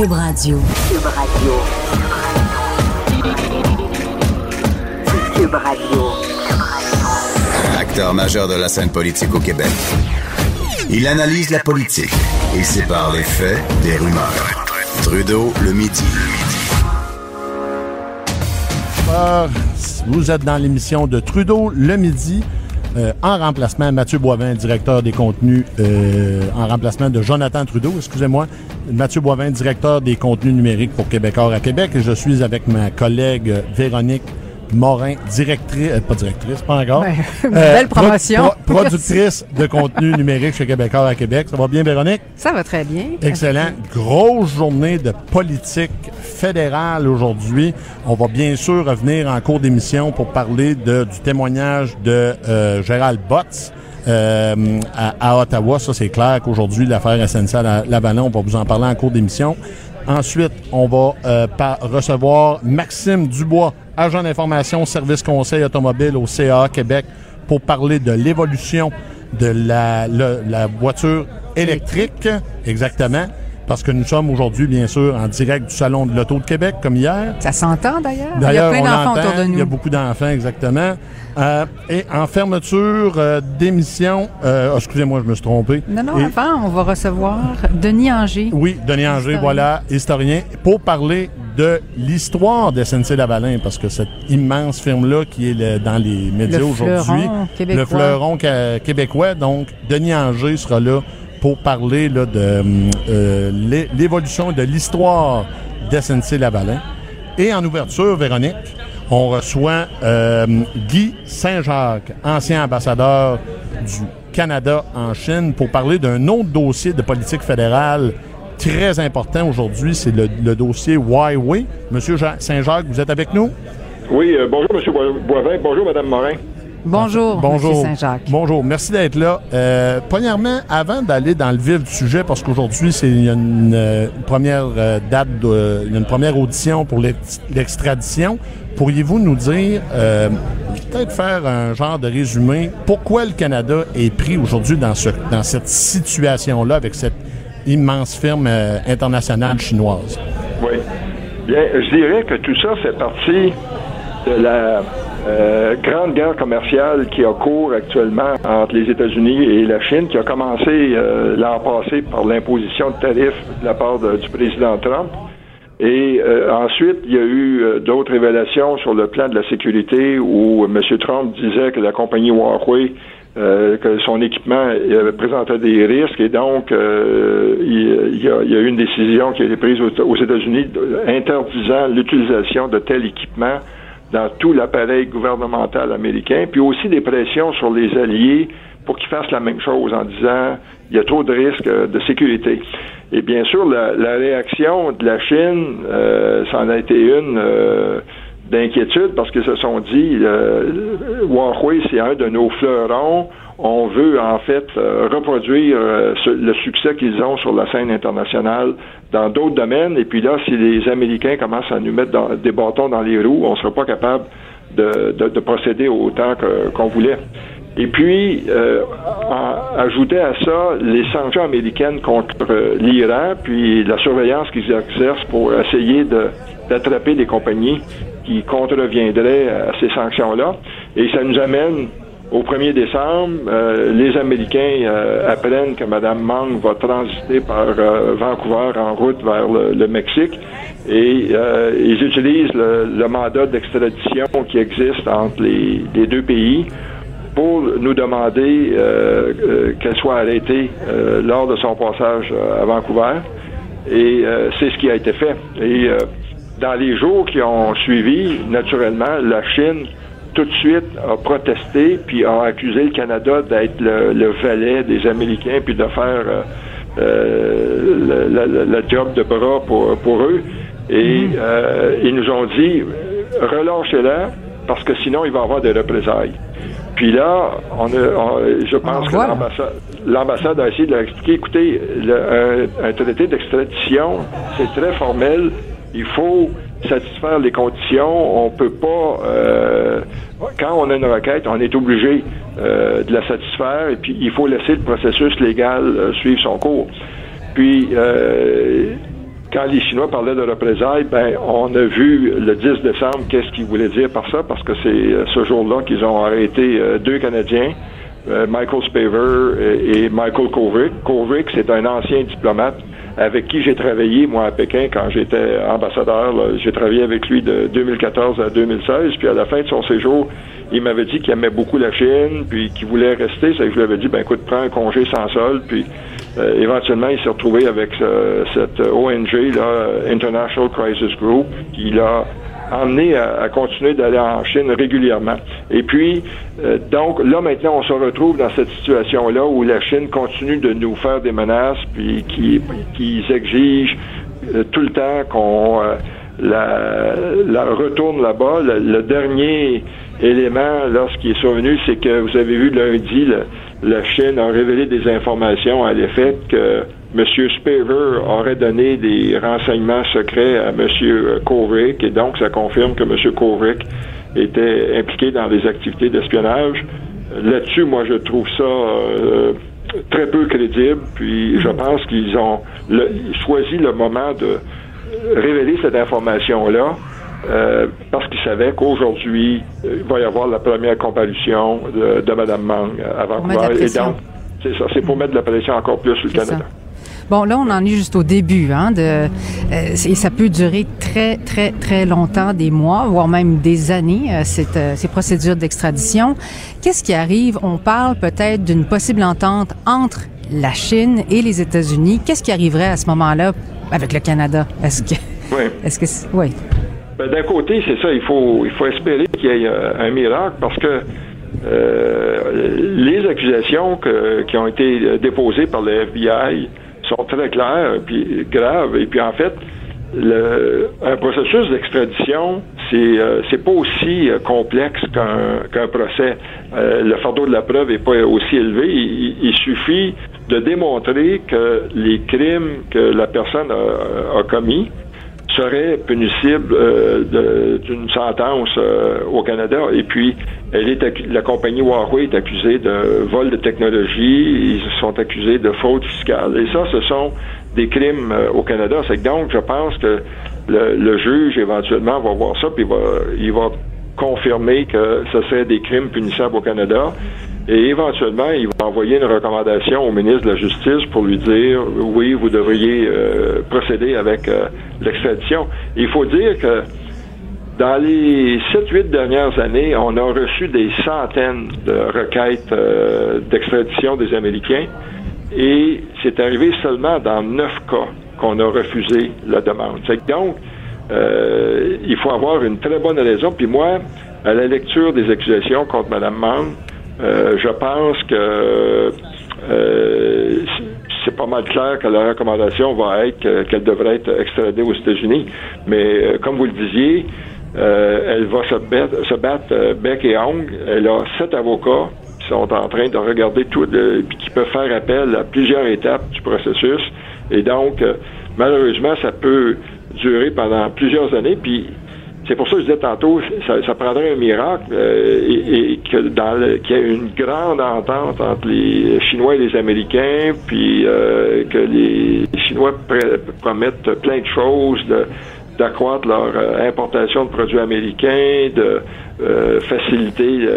Cube Radio. Cube Radio. Cube Radio. Acteur majeur de la scène politique au Québec. Il analyse la politique et sépare les faits des rumeurs. Trudeau le midi. Vous êtes dans l'émission de Trudeau le midi. Euh, en remplacement, Mathieu Boivin, directeur des contenus, euh, en remplacement de Jonathan Trudeau, excusez-moi. Mathieu Boivin, directeur des contenus numériques pour Québécois à Québec. Et je suis avec ma collègue Véronique Morin, directrice, euh, pas directrice, pas encore. Ben, belle promotion. productrice de contenu numérique chez Québécois à Québec. Ça va bien, Véronique? Ça va très bien. Excellent. Grosse journée de politique fédérale aujourd'hui. On va bien sûr revenir en cours d'émission pour parler de, du témoignage de euh, Gérald Botts. Euh, à, Ottawa, ça c'est clair qu'aujourd'hui l'affaire SNC-Lavalin, on va vous en parler en cours d'émission. Ensuite, on va euh, recevoir Maxime Dubois, agent d'information, service conseil automobile au CA Québec, pour parler de l'évolution de la, la voiture électrique. Exactement parce que nous sommes aujourd'hui, bien sûr, en direct du Salon de l'Auto de Québec, comme hier. Ça s'entend d'ailleurs. Il y a plein d'enfants autour de nous. Il y a beaucoup d'enfants, exactement. Euh, et en fermeture euh, d'émission, euh, excusez-moi, je me suis trompé. Non, non, avant, on va recevoir Denis Anger. Oui, Denis Anger, voilà, historien, pour parler de l'histoire de SNC-Lavalin, parce que cette immense firme-là qui est dans les médias aujourd'hui, le fleuron québécois, donc Denis Anger sera là pour parler de euh, l'évolution de l'histoire d'SNC-Lavalin. Et en ouverture, Véronique, on reçoit euh, Guy Saint-Jacques, ancien ambassadeur du Canada en Chine, pour parler d'un autre dossier de politique fédérale très important aujourd'hui, c'est le, dossier Huawei. Monsieur Saint-Jacques, vous êtes avec nous? Oui, euh, bonjour Monsieur Boivin, bonjour Madame Morin. Bonjour, Bonjour, Saint-Jacques. Bonjour, merci d'être là. Euh, premièrement, avant d'aller dans le vif du sujet, parce qu'aujourd'hui, c'est une, euh, première euh, date, de, une première audition pour l'extradition, pourriez-vous nous dire, peut-être faire un genre de résumé, pourquoi le Canada est pris aujourd'hui dans, ce, dans cette situation-là avec cette immense firme internationale chinoise? Oui. Bien, je dirais que tout ça fait partie de la euh, grande guerre commerciale qui a cours actuellement entre les États-Unis et la Chine, qui a commencé euh, l'an passé par l'imposition de tarifs de la part du président Trump. Et euh, ensuite, il y a eu d'autres révélations sur le plan de la sécurité où M. Trump disait que la compagnie Huawei, que son équipement présentait des risques et donc il, y a, eu une décision qui a été prise aux États-Unis interdisant l'utilisation de tel équipement dans tout l'appareil gouvernemental américain, puis aussi des pressions sur les alliés pour qu'ils fassent la même chose en disant il y a trop de risques euh, de sécurité. Et bien sûr, la, réaction de la Chine, euh, ça en a été une euh, d'inquiétude parce qu'ils se sont dit euh, Huawei, c'est un de nos fleurons. On veut en fait euh, reproduire euh, le succès qu'ils ont sur la scène internationale dans d'autres domaines. Et puis là, si les Américains commencent à nous mettre des bâtons dans les roues, on ne sera pas capable de, de, procéder autant qu'on voulait. Et puis, euh, ajouter à ça les sanctions américaines contre l'Iran, puis la surveillance qu'ils exercent pour essayer d'attraper des compagnies qui contreviendraient à ces sanctions-là. Et ça nous amène au 1er décembre, euh, les Américains euh, apprennent que Mme Mang va transiter par euh, Vancouver en route vers le, Mexique et ils utilisent le, mandat d'extradition qui existe entre les, deux pays pour nous demander qu'elle soit arrêtée lors de son passage à Vancouver. Et c'est ce qui a été fait. Et dans les jours qui ont suivi, naturellement, la Chine tout de suite a protesté puis a accusé le Canada d'être le, valet des Américains puis de faire euh, euh, le, job de bras pour, pour eux. Et mm. euh, ils nous ont dit relâchez-la parce que sinon il va y avoir des représailles. Puis là, on, je pense que l'ambassade a essayé de leur expliquer écoutez, un traité d'extradition, c'est très formel. Il faut satisfaire les conditions. On peut pas. Euh, quand on a une requête, on est obligé euh, de la satisfaire et puis il faut laisser le processus légal euh, suivre son cours. Puis quand les Chinois parlaient de représailles, ben, on a vu le 10 décembre qu'est-ce qu'ils voulaient dire par ça, parce que c'est euh, ce jour-là qu'ils ont arrêté euh, deux Canadiens, euh, Michael Spaver et, Michael Kovic. Kovic, c'est un ancien diplomate avec qui j'ai travaillé, moi, à Pékin, quand j'étais ambassadeur. J'ai travaillé avec lui de 2014 à 2016, puis à la fin de son séjour, il m'avait dit qu'il aimait beaucoup la Chine, puis qu'il voulait rester. Ça, je lui avais dit, ben écoute, prends un congé sans sol, puis euh, éventuellement, il s'est retrouvé avec euh, cette ONG, là, International Crisis Group, qui l'a emmené à, continuer d'aller en Chine régulièrement. Et puis, euh, donc, là, maintenant, on se retrouve dans cette situation-là où la Chine continue de nous faire des menaces, puis qui, qui exigent tout le temps qu'on la, la, retourne là-bas. Le, dernier élément, qui est survenu, c'est que vous avez vu lundi, la Chine a révélé des informations à l'effet que M. Spaver aurait donné des renseignements secrets à M. Kovic, et donc ça confirme que M. Kovic était impliqué dans des activités d'espionnage. Là-dessus, moi, je trouve ça euh, très peu crédible, puis je pense qu'ils ont choisi le moment de révéler cette information-là euh, parce qu'il savait qu'aujourd'hui, euh, il va y avoir la première comparution de, de Mme Mang à Vancouver. Et donc, c'est ça, c'est pour mettre de la pression encore plus sur le Canada. Bon, là, on en est juste au début, hein, de, euh, et ça peut durer très, très, très longtemps, des mois, voire même des années, cette, ces procédures d'extradition. Qu'est-ce qui arrive? On parle peut-être d'une possible entente entre la Chine et les États-Unis. Qu'est-ce qui arriverait à ce moment-là avec le Canada? Est-ce que... Oui. Est-ce que... Oui. Ben, d'un côté, c'est ça, il faut, il faut espérer qu'il y ait euh, un miracle parce que euh, les accusations qui ont été déposées par le FBI sont très claires et graves. Et puis en fait, le, un processus d'extradition, c'est euh, c'est pas aussi complexe qu'un qu'un procès. le fardeau de la preuve est pas aussi élevé. Il, suffit de démontrer que les crimes que la personne a, a commis serait punissible euh, d'une sentence euh, au Canada. Et puis, elle est la compagnie Huawei est accusée de vol de technologie, ils sont accusés de fraude fiscale. Et ça, ce sont des crimes euh, au Canada. C'est donc, je pense que le, juge, éventuellement, va voir ça, puis il va confirmer que ce serait des crimes punissables au Canada. Et éventuellement, il va envoyer une recommandation au ministre de la Justice pour lui dire oui, vous devriez euh, procéder avec euh, l'extradition. Il faut dire que dans les 7-8 dernières années, on a reçu des centaines de requêtes euh, d'extradition des Américains et c'est arrivé seulement dans 9 cas qu'on a refusé la demande. Donc, il faut avoir une très bonne raison. Puis moi, à la lecture des accusations contre Mme Mann, euh, je pense que euh, c'est pas mal clair que la recommandation va être qu'elle devrait être extradée aux États-Unis. Mais euh, comme vous le disiez, elle va se battre, bec et ongle. Elle a sept avocats qui sont en train de regarder tout, puis qui peuvent faire appel à plusieurs étapes du processus. Et donc, malheureusement, ça peut durer pendant plusieurs années. Puis c'est pour ça que je disais tantôt, ça, prendrait un miracle euh, et, qu'il y ait une grande entente entre les Chinois et les Américains, puis euh, que les Chinois promettent plein de choses, d'accroître leur euh, importation de produits américains, de faciliter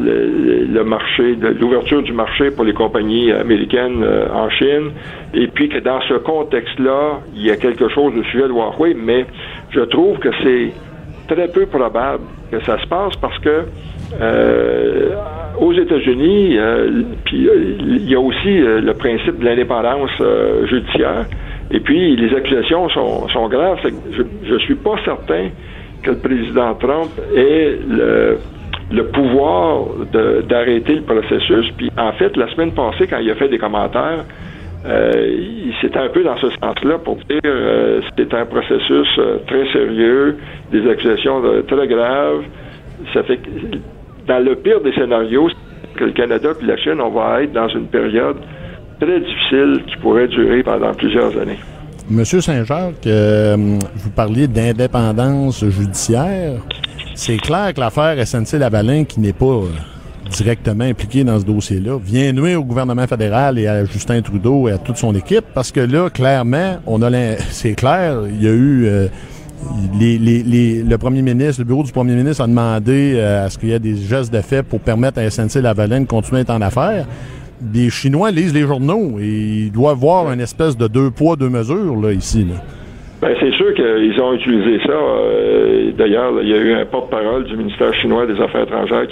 le, marché, l'ouverture du marché pour les compagnies américaines en Chine, et puis que dans ce contexte-là, il y a quelque chose de sujet de Huawei, mais je trouve que c'est très peu probable que ça se passe parce que euh, aux États-Unis, euh, euh, il y a aussi le principe de l'indépendance judiciaire. Et puis les accusations sont, sont graves. Je ne suis pas certain que le président Trump ait le, le pouvoir d'arrêter le processus. Puis en fait, la semaine passée, quand il a fait des commentaires, euh, c'était un peu dans ce sens-là pour dire euh, c'est un processus euh, très sérieux, des accusations très graves. Ça fait que dans le pire des scénarios, que le Canada et la Chine, on va être dans une période très difficile qui pourrait durer pendant plusieurs années. Monsieur Saint-Jacques, vous parliez d'indépendance judiciaire. C'est clair que l'affaire SNC-Lavalin, qui n'est pas directement impliqué dans ce dossier-là, vient nuire au gouvernement fédéral et à Justin Trudeau et à toute son équipe, parce que là, clairement, on a c'est clair, il y a eu... Euh, le premier ministre, le bureau du premier ministre a demandé euh, à ce qu'il y ait des gestes de fait pour permettre à SNC-Lavalin de continuer à être en affaires. Les Chinois lisent les journaux et ils doivent voir une espèce de deux poids, deux mesures là, ici. Là. Ben, c'est sûr qu'ils ont utilisé ça. Euh, d'ailleurs, il y a eu un porte-parole du ministère chinois des Affaires étrangères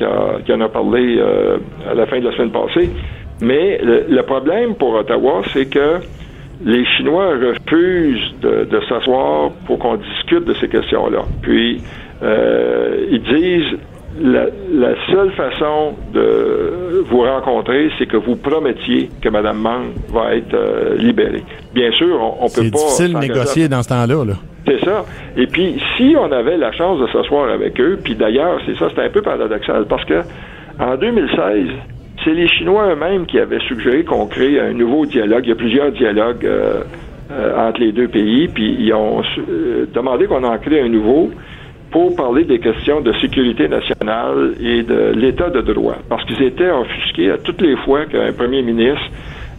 qui, en a parlé euh, à la fin de la semaine passée. Mais le, problème pour Ottawa, c'est que les Chinois refusent de, s'asseoir pour qu'on discute de ces questions-là. Puis, euh, ils disent la, seule façon de vous rencontrer, c'est que vous promettiez que Mme Mang va être euh, libérée. Bien sûr, on, on peut pas. C'est difficile de négocier dans ce temps-là. -là, c'est ça. Et puis, si on avait la chance de s'asseoir avec eux, puis d'ailleurs, c'est ça, c'est un peu paradoxal, parce que en 2016, c'est les Chinois eux-mêmes qui avaient suggéré qu'on crée un nouveau dialogue. Il y a plusieurs dialogues euh, euh, entre les deux pays, puis ils ont demandé qu'on en crée un nouveau pour parler des questions de sécurité nationale et de l'état de droit, parce qu'ils étaient offusqués à toutes les fois qu'un premier ministre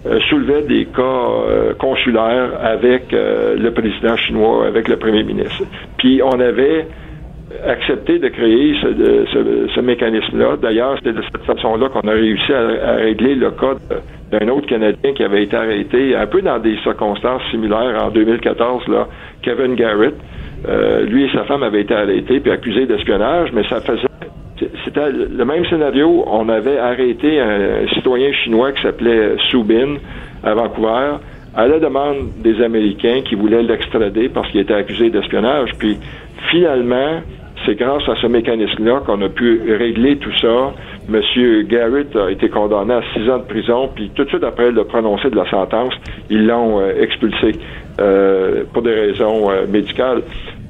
euh, soulevait des cas euh, consulaires avec euh, le président chinois, avec le premier ministre. Puis on avait accepté de créer ce, mécanisme-là. D'ailleurs, c'était de cette façon-là qu'on a réussi à, régler le cas d'un autre Canadien qui avait été arrêté un peu dans des circonstances similaires en 2014, là, Kevin Garrett. Euh, lui et sa femme avaient été arrêtés puis accusés d'espionnage, mais ça faisait c'était le même scénario. On avait arrêté un, citoyen chinois qui s'appelait Subin à Vancouver à la demande des Américains qui voulaient l'extrader parce qu'il était accusé d'espionnage. Puis finalement, c'est grâce à ce mécanisme-là qu'on a pu régler tout ça. Monsieur Garrett a été condamné à six ans de prison, puis tout de suite après le prononcé de la sentence, ils l'ont euh, expulsé euh, pour des raisons euh, médicales.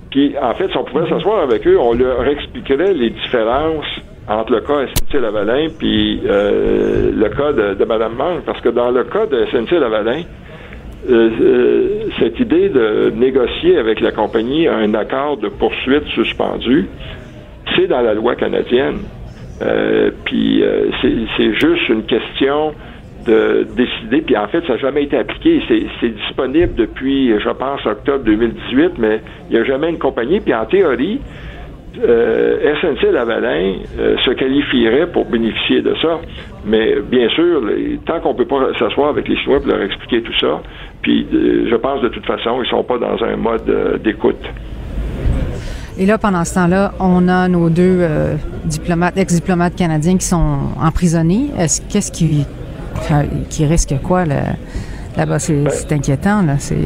Puis, en fait, si on pouvait s'asseoir avec eux, on leur expliquerait les différences entre le cas SNC-Lavalin puis le cas de, de Mme Mang, parce que dans le cas de SNC-Lavalin, cette idée de négocier avec la compagnie un accord de poursuite suspendu, c'est dans la loi canadienne. Euh, puis euh, c'est juste une question de décider. Puis en fait, ça n'a jamais été appliqué. C'est disponible depuis, je pense, octobre 2018, mais il n'y a jamais une compagnie. Puis en théorie, euh, SNC Lavalin euh, se qualifierait pour bénéficier de ça. Mais bien sûr, tant qu'on peut pas s'asseoir avec les Chinois pour leur expliquer tout ça, puis je pense de toute façon, ils sont pas dans un mode d'écoute. Et là, pendant ce temps-là, on a nos deux euh, diplomates, ex-diplomates canadiens qui sont emprisonnés. Est-ce qu'est-ce qui, qui risque quoi là, bas C'est ben, inquiétant là. C'est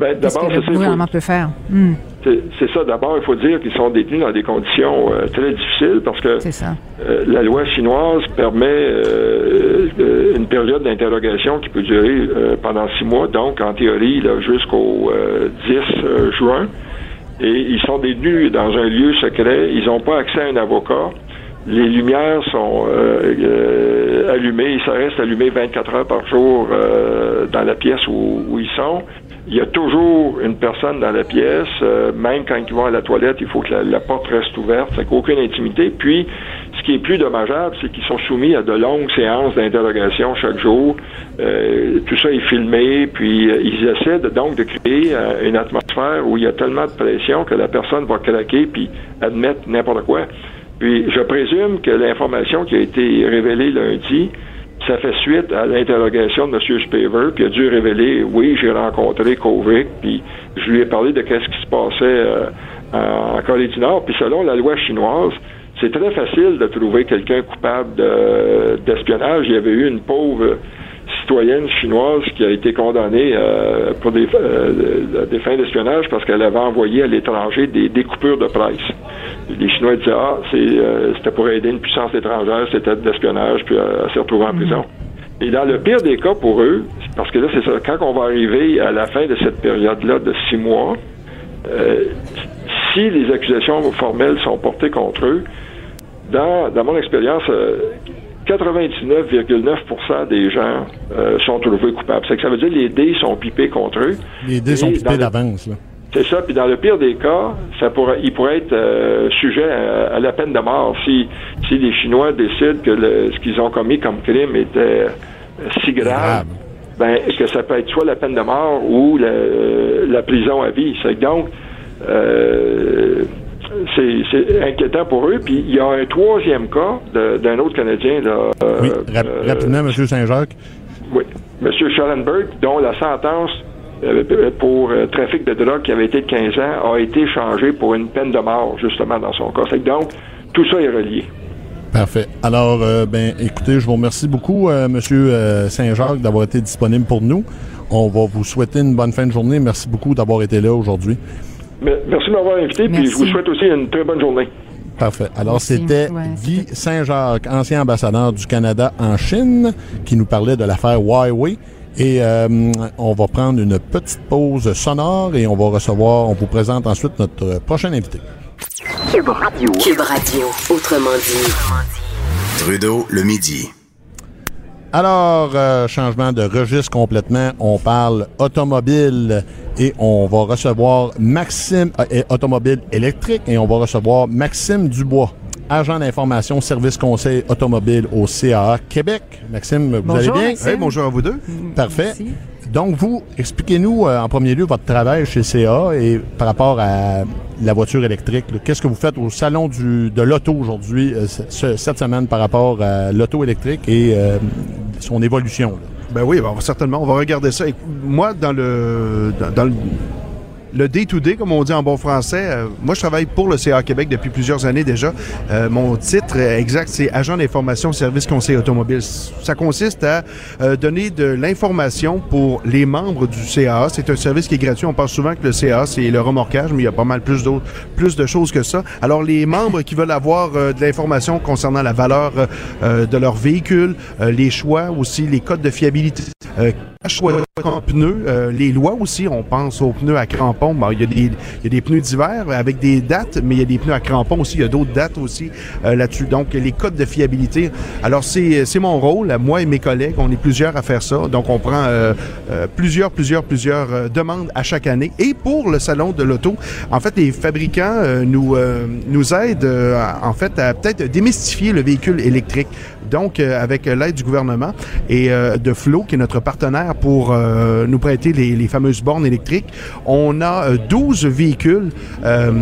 ben, qu'est-ce que le gouvernement peut faire? Hmm. C'est ça. D'abord, il faut dire qu'ils sont détenus dans des conditions euh, très difficiles parce que euh, la loi chinoise permet une période d'interrogation qui peut durer pendant six mois, donc en théorie jusqu'au 10 juin et ils sont détenus dans un lieu secret. Ils n'ont pas accès à un avocat. Les lumières sont euh, euh, allumées, ça reste allumé 24 heures par jour euh, dans la pièce où, ils sont. Il y a toujours une personne dans la pièce, même quand ils vont à la toilette, il faut que la, porte reste ouverte, c'est qu'aucune intimité. Puis, ce qui est plus dommageable, c'est qu'ils sont soumis à de longues séances d'interrogation chaque jour. Euh, tout ça est filmé, puis euh, ils essaient donc de créer euh, une atmosphère où il y a tellement de pression que la personne va craquer puis admettre n'importe quoi. Puis je présume que l'information qui a été révélée lundi, ça fait suite à l'interrogation de M. Spaver, puis a dû révéler, oui, j'ai rencontré Kovic, puis je lui ai parlé de qu'est-ce qui se passait en Corée du Nord, puis selon la loi chinoise, c'est très facile de trouver quelqu'un coupable d'espionnage. Il y avait eu une pauvre citoyenne chinoise qui a été condamnée euh, pour euh, des, fins d'espionnage parce qu'elle avait envoyé à l'étranger des découpures de presse. Les Chinois disaient ah euh, c'était pour aider une puissance étrangère, c'était de l'espionnage, puis elle s'est retrouvée en mhm. prison. Et dans le pire des cas pour eux, parce que là c'est ça, quand on va arriver à la fin de cette période-là de six mois, si les accusations formelles sont portées contre eux, dans, mon expérience, 99,9% euh, des gens euh, sont trouvés coupables. C'est que ça veut dire que les dés sont pipés contre eux. Les dés sont pipés d'avance. C'est ça. Puis dans le pire des cas, ça pourrait, il pourrait être euh, sujet à, la peine de mort si, si les Chinois décident que ce qu'ils ont commis comme crime était si grave. Ben, que ça peut être soit la peine de mort ou la, prison à vie? Donc, euh, c'est inquiétant pour eux. Puis il y a un troisième cas d'un autre Canadien. Là, oui, euh, rapidement, M. Saint-Jacques. Oui, M. Schellenberg, dont la sentence euh, pour trafic de drogue qui avait été de 15 ans a été changée pour une peine de mort, justement, dans son cas. Donc, tout ça est relié. Parfait. Alors, ben, écoutez, je vous remercie beaucoup, Monsieur Saint-Jacques, d'avoir été disponible pour nous. On va vous souhaiter une bonne fin de journée. Merci beaucoup d'avoir été là aujourd'hui. Merci de m'avoir invité, puis je vous souhaite aussi une très bonne journée. Parfait. Alors, c'était Guy Saint-Jacques, ancien ambassadeur du Canada en Chine, qui nous parlait de l'affaire Huawei. Et euh, on va prendre une petite pause sonore et on va recevoir, on vous présente ensuite notre prochain invité. Cube Radio. Cube Radio, autrement dit. Trudeau, le midi. Alors, euh, changement de registre complètement. On parle automobile et on va recevoir Maxime, euh, automobile électrique, et on va recevoir Maxime Dubois, agent d'information service conseil automobile au CAA Québec. Maxime, vous allez bien? bonjour à vous deux. Parfait. Donc, vous, expliquez-nous euh, en premier lieu votre travail chez CA et par rapport à la voiture électrique. Qu'est-ce que vous faites au salon du, de l'auto aujourd'hui, euh, cette semaine, par rapport à l'auto électrique et euh, son évolution? Ben oui, ben, certainement. On va regarder ça. moi, dans le, dans le le day-to-day, comme on dit en bon français. Euh, moi, je travaille pour le CA Québec depuis plusieurs années déjà. Euh, mon titre exact, c'est agent d'information service conseil automobile. Ça consiste à euh, donner de l'information pour les membres du CA. C'est un service qui est gratuit. On pense souvent que le CA, c'est le remorquage, mais il y a pas mal plus d'autres, plus de choses que ça. Alors, les membres qui veulent avoir de l'information concernant la valeur de leur véhicule, les choix aussi, les codes de fiabilité, choix de pneus, les lois aussi. On pense aux pneus à crampons il, y a des, il y a des pneus d'hiver avec des dates, mais il y a des pneus à crampons aussi. Il y a d'autres dates aussi euh, là-dessus. Donc, les codes de fiabilité. Alors, c'est mon rôle. Moi et mes collègues, on est plusieurs à faire ça. Donc, on prend euh, euh, plusieurs, plusieurs, plusieurs demandes à chaque année. Et pour le salon de l'auto, en fait, les fabricants nous, nous aident, en fait, à peut-être démystifier le véhicule électrique. Donc, avec l'aide du gouvernement et de Flo, qui est notre partenaire pour nous prêter les, fameuses bornes électriques, on a 12 euh, véhicules euh,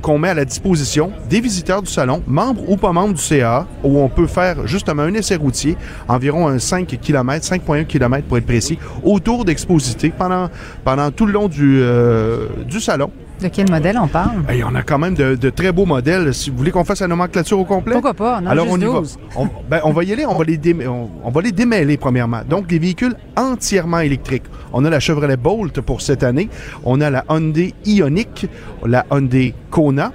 qu'on met à la disposition des visiteurs du salon, membres ou pas membres du CA, où on peut faire justement un essai routier, environ un 5 km, 5,1 km pour être précis, autour d'Exposité pendant, tout le long euh, du salon. De quel modèle on parle? y on a quand même de, très beaux modèles. Si vous voulez qu'on fasse la nomenclature au complet? Pourquoi pas? Alors, on y va. Ben, on, va y aller, on va, les on, va les démêler premièrement. Donc, les véhicules entièrement électriques. On a la Chevrolet Bolt pour cette année. On a la Hyundai Ioniq, la Hyundai Kona,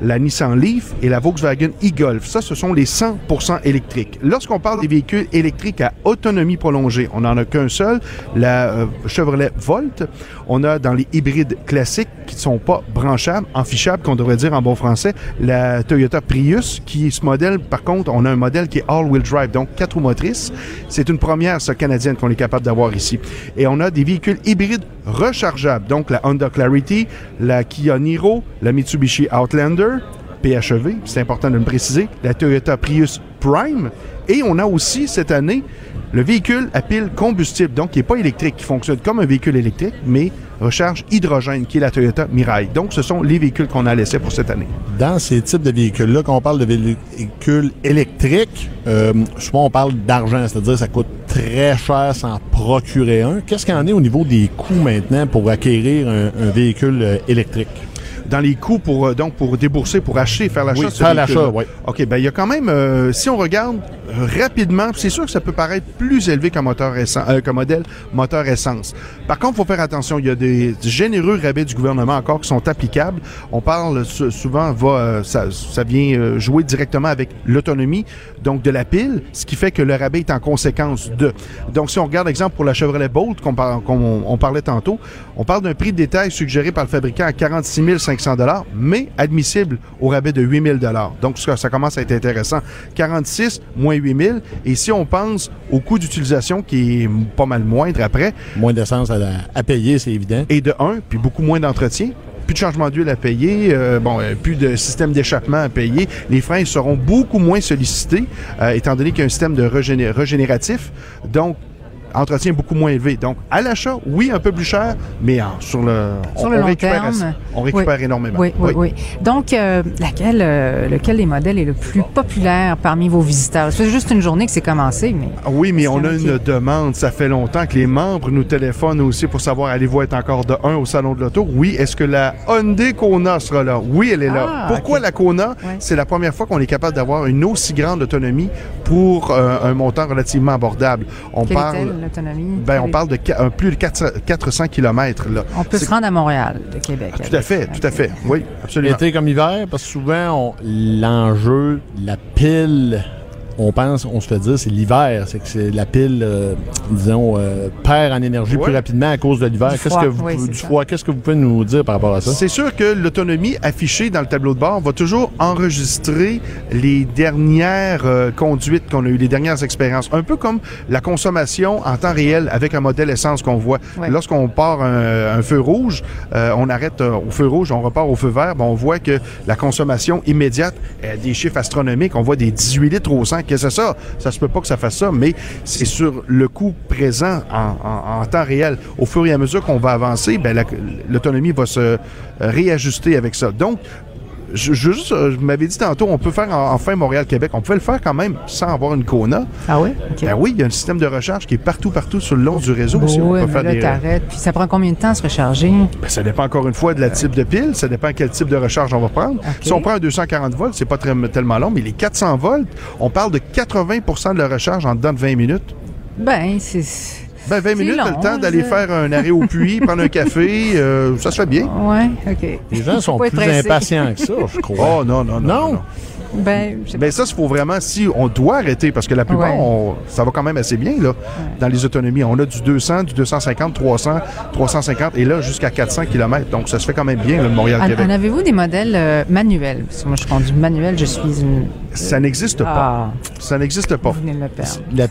la Nissan Leaf et la Volkswagen e-Golf. Ça, ce sont les 100% électriques. Lorsqu'on parle des véhicules électriques à autonomie prolongée, on n'en a qu'un seul, la euh, Chevrolet Volt. On a dans les hybrides classiques qui ne sont pas branchables, enfichables, qu'on devrait dire en bon français, la Toyota Prius, qui est ce modèle, par contre, on a un modèle qui est all-wheel drive, donc quatre roues motrices. C'est une première, ça, canadienne, qu'on est capable d'avoir ici. Et on a des véhicules hybrides rechargeables, donc la Honda Clarity, la Kia Niro, la Mitsubishi Outlander, PHEV, c'est important de le préciser, la Toyota Prius Prime, et on a aussi cette année le véhicule à pile combustible, donc qui n'est pas électrique, qui fonctionne comme un véhicule électrique, mais recharge hydrogène, qui est la Toyota Mirai. Donc, ce sont les véhicules qu'on a laissés pour cette année. Dans ces types de véhicules-là, quand on parle de véhicules électriques, euh, souvent on parle d'argent, c'est-à-dire que ça coûte très cher s'en procurer un. Qu'est-ce qu'il est au niveau des coûts maintenant pour acquérir un véhicule euh, électrique? Dans les coûts pour euh, donc pour débourser, pour acheter, faire l'achat. Oui, faire l'achat, oui. OK, ben il y a quand même, euh, si on regarde euh, rapidement, c'est sûr que ça peut paraître plus élevé qu'un moteur essence, qu'un modèle moteur essence. Par contre, il faut faire attention, il y a des généreux rabais du gouvernement encore qui sont applicables. On parle souvent, va, ça, ça vient jouer directement avec l'autonomie, donc de la pile, ce qui fait que le rabais est en conséquence de. Donc, si on regarde l'exemple pour la Chevrolet Bolt qu'on on parlait tantôt, on parle d'un prix de détail suggéré par le fabricant à 46 500 500 mais admissible au rabais de 8000 Donc, ça, ça commence à être intéressant. 46 moins 8000 et si on pense au coût d'utilisation qui est pas mal moindre après. Moins d'essence à, à payer, c'est évident. Et de 1, puis beaucoup moins d'entretien plus de changement d'huile à payer, euh, bon, euh, plus de système d'échappement à payer. Les freins seront beaucoup moins sollicités, euh, étant donné qu'il y a un système de régénératif. Donc, entretien beaucoup moins élevé. Donc, à l'achat, oui, un peu plus cher, mais sur le, sur on, le long récupère, terme, on récupère énormément. Oui, oui, oui. Donc, euh, laquelle, euh, lequel des modèles est le plus populaire parmi vos visiteurs? C'est juste une journée que c'est commencé, mais... Ah oui, mais on a une demande. Ça fait longtemps que les membres nous téléphonent aussi pour savoir allez-vous être encore de 1 au Salon de l'Auto? Oui. Est-ce que la Hyundai Kona sera là? Oui, elle est là. Ah, Pourquoi la Kona? C'est la première fois qu'on est capable d'avoir une aussi grande autonomie pour euh, un montant relativement abordable. On parle l'autonomie? Ben, on parle de plus de 400 km. Là. On peut se rendre à Montréal, de Québec. tout à fait, tout à fait. Oui, absolument. Été comme hiver, parce que souvent, l'enjeu, la pile on pense, on se fait dire, c'est l'hiver. C'est que c'est la pile, euh, disons, euh, perd en énergie plus rapidement à cause de l'hiver. Qu'est-ce que vous, du froid, qu'est-ce que vous pouvez nous dire par rapport à ça? C'est sûr que l'autonomie affichée dans le tableau de bord va toujours enregistrer les dernières euh, conduites qu'on a eues, les dernières expériences. Un peu comme la consommation en temps réel avec un modèle essence qu'on voit. Lorsqu'on part un, feu rouge, on arrête au feu rouge, on repart au feu vert, ben, on voit que la consommation immédiate a des chiffres astronomiques. On voit des 18 litres au 100 Qu'est-ce que c'est ça? Ça se peut pas que ça fasse ça, mais c'est sur le coût présent en, temps réel. Au fur et à mesure qu'on va avancer, ben, l'autonomie va se réajuster avec ça. Donc, je, euh, je m'avais dit tantôt, on peut faire enfin Montréal-Québec. On pouvait le faire quand même sans avoir une Kona. Ah oui? Ben oui, il y a un système de recharge qui est partout, partout sur le long du réseau. aussi. oui, on peut faire là, Puis ça prend combien de temps à se recharger? Ben, ça dépend encore une fois de la type de pile. Ça dépend quel type de recharge on va prendre. Si on prend un 240 volts, c'est pas très, tellement long, mais les 400 volts, on parle de 80% de la recharge en dedans de 20 minutes. Ben, c'est... Ben, 20 minutes, le temps d'aller faire un arrêt au puits, prendre un café, euh, ça se fait bien. Oui, OK. Les gens sont plus impatients que ça, je crois. Oh, non, non, non. non. Ben, ben ça, il faut vraiment, si on doit arrêter, parce que la plupart, ça va quand même assez bien là, dans les autonomies. On a du 200, du 250, 300, 350 et là jusqu'à 400 km. Donc, ça se fait quand même bien, le Montréal-Québec. En avez-vous des modèles euh, manuels? Parce que moi, je suis conduis manuel, je suis une... Ça n'existe pas. Ah. Ça n'existe pas. Vous venez de me perdre. La,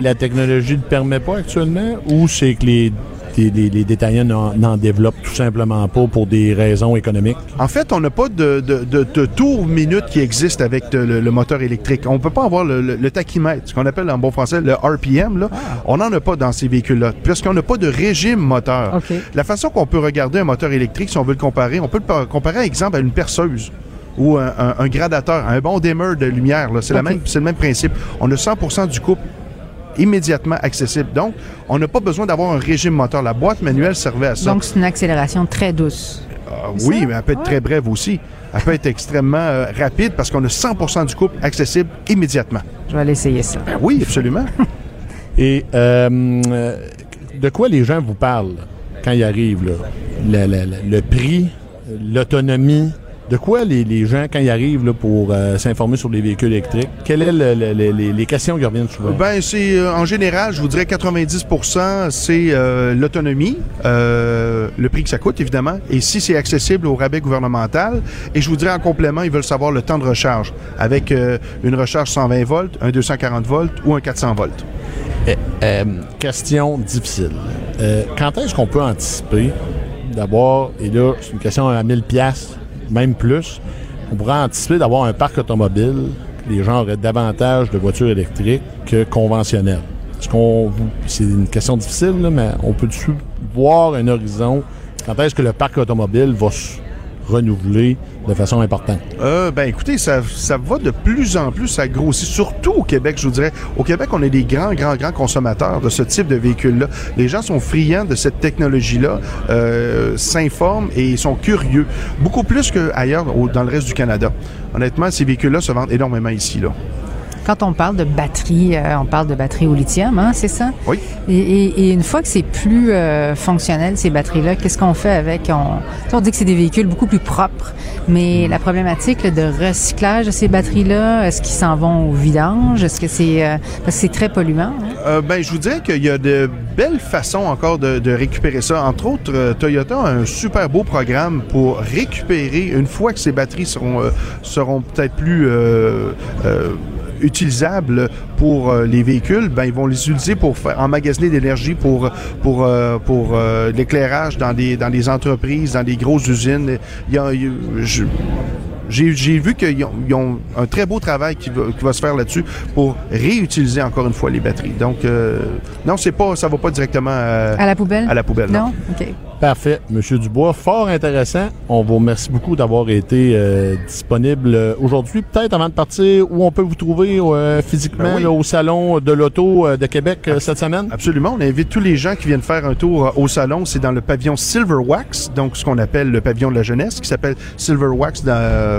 la technologie ne le permet pas actuellement ou c'est que les les, détaillants n'en développent tout simplement pas pour des raisons économiques? En fait, on n'a pas de, de, tour minute qui existe avec le, moteur électrique. On ne peut pas avoir le, tachymètre, ce qu'on appelle en bon français le RPM. Là. Ah. On n'en a pas dans ces véhicules-là, puisqu'on n'a pas de régime moteur. La façon qu'on peut regarder un moteur électrique, si on veut le comparer, on peut le comparer, par exemple, à une perceuse ou un, gradateur, un bon dimmer de lumière. C'est le même principe. On a 100% du couple immédiatement accessible. Donc, on n'a pas besoin d'avoir un régime moteur. La boîte manuelle servait à ça. Donc, c'est une accélération très douce. Euh, oui, mais elle peut être très brève aussi. Elle peut être extrêmement euh, rapide parce qu'on a 100% du couple accessible immédiatement. Je vais aller essayer ça. Ben oui, absolument. Et euh, de quoi les gens vous parlent quand ils arrivent? Là? le prix, l'autonomie, de quoi les, gens, quand ils arrivent pour euh, s'informer sur les véhicules électriques, quelles sont les, questions qui reviennent souvent? Ben, c'est euh, en général, je vous dirais 90% c'est euh, l'autonomie, le prix que ça coûte, évidemment, et si c'est accessible au rabais gouvernemental. Et je vous dirais en complément, ils veulent savoir le temps de recharge, avec une recharge 120 volts, un 240 volts ou un 400 volts. Eh, question difficile. quand est-ce qu'on peut anticiper d'abord, et là, c'est une question à 1000 pièces même plus, on pourrait anticiper d'avoir un parc automobile, les gens auraient davantage de voitures électriques que conventionnelles. C'est une question difficile, mais on peut voir un horizon? Quand est-ce que le parc automobile va renouveler de façon importante? Euh, ben écoutez, ça, ça va de plus en plus, ça grossit, surtout au Québec, je vous dirais. Au Québec, on est des grands, grands, grands consommateurs de ce type de véhicule-là. Les gens sont friands de cette technologie-là, euh, s'informent et sont curieux, beaucoup plus qu'ailleurs dans le reste du Canada. Honnêtement, ces véhicules-là se vendent énormément ici. Là. Quand on parle de batterie, euh, on parle de batterie au lithium, hein, c'est ça? Oui. Et, une fois que c'est plus euh, fonctionnel, ces batteries-là, qu'est-ce qu'on fait avec? On, on dit que c'est des véhicules beaucoup plus propres, mais la problématique de recyclage de ces batteries-là, est-ce qu'ils s'en vont au vidange? Est-ce que c'est euh, c'est très polluant? Hein? ben, je vous dirais qu'il y a de belles façons encore de, de récupérer ça. Entre autres, Toyota a un super beau programme pour récupérer, une fois que ces batteries seront, seront peut-être plus utilisables pour euh, les véhicules, ben, ils vont les utiliser pour faire, emmagasiner de l'énergie pour, pour, euh, pour euh, l'éclairage dans des, dans des entreprises, dans des grosses usines. Il y a, j'ai vu qu'ils ont, un très beau travail qui va, qui va se faire là-dessus pour réutiliser encore une fois les batteries. Donc, non, c'est pas, ça va pas directement à la poubelle? À la poubelle. Non, non? ok. Parfait. Monsieur Dubois, fort intéressant. On vous remercie beaucoup d'avoir été euh, disponible euh, aujourd'hui. Peut-être avant de partir, où on peut vous trouver euh, physiquement ben au Salon de l'Auto de Québec cette semaine? Absolument. On invite tous les gens qui viennent faire un tour au Salon. C'est dans le pavillon Silver Wax, donc ce qu'on appelle le pavillon de la jeunesse, qui s'appelle Silver Wax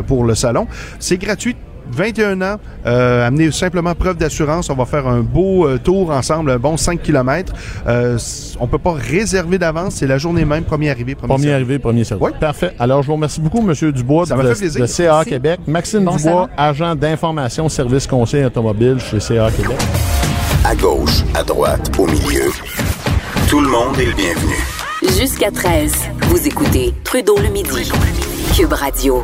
pour le Salon. C'est gratuit 21 ans, euh, amener simplement preuve d'assurance. On va faire un beau euh, tour ensemble, un bon 5 km. Euh, on peut pas réserver d'avance. C'est la journée même, premier arrivé, premier, premier arrivé, premier service. Oui. Parfait. Alors, je vous remercie beaucoup, Monsieur Dubois, Ça de, de, CA Québec. Maxime Dubois, agent d'information, service conseil automobile chez CA Québec. À gauche, à droite, au milieu. Tout le monde est le bienvenu. Jusqu'à 13, vous écoutez Trudeau le midi. Cube Radio.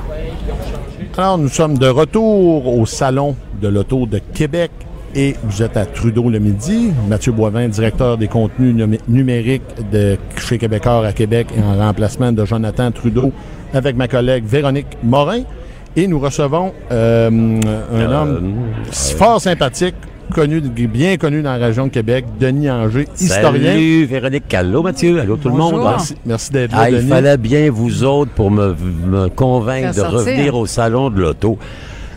Alors, nous sommes de retour au Salon de l'Auto de Québec et vous êtes à Trudeau le midi. Mathieu Boivin, directeur des contenus numériques de chez Québécois à Québec et en remplacement de Jonathan Trudeau avec ma collègue Véronique Morin. Et nous recevons euh, un euh, homme fort sympathique, connu, bien connu dans la région de Québec, Denis Anger, historien. Salut Véronique Callo, Mathieu. Allô tout le monde. Merci, merci d'être là, ah, Il fallait bien vous autres pour me, convaincre de revenir au salon de l'auto.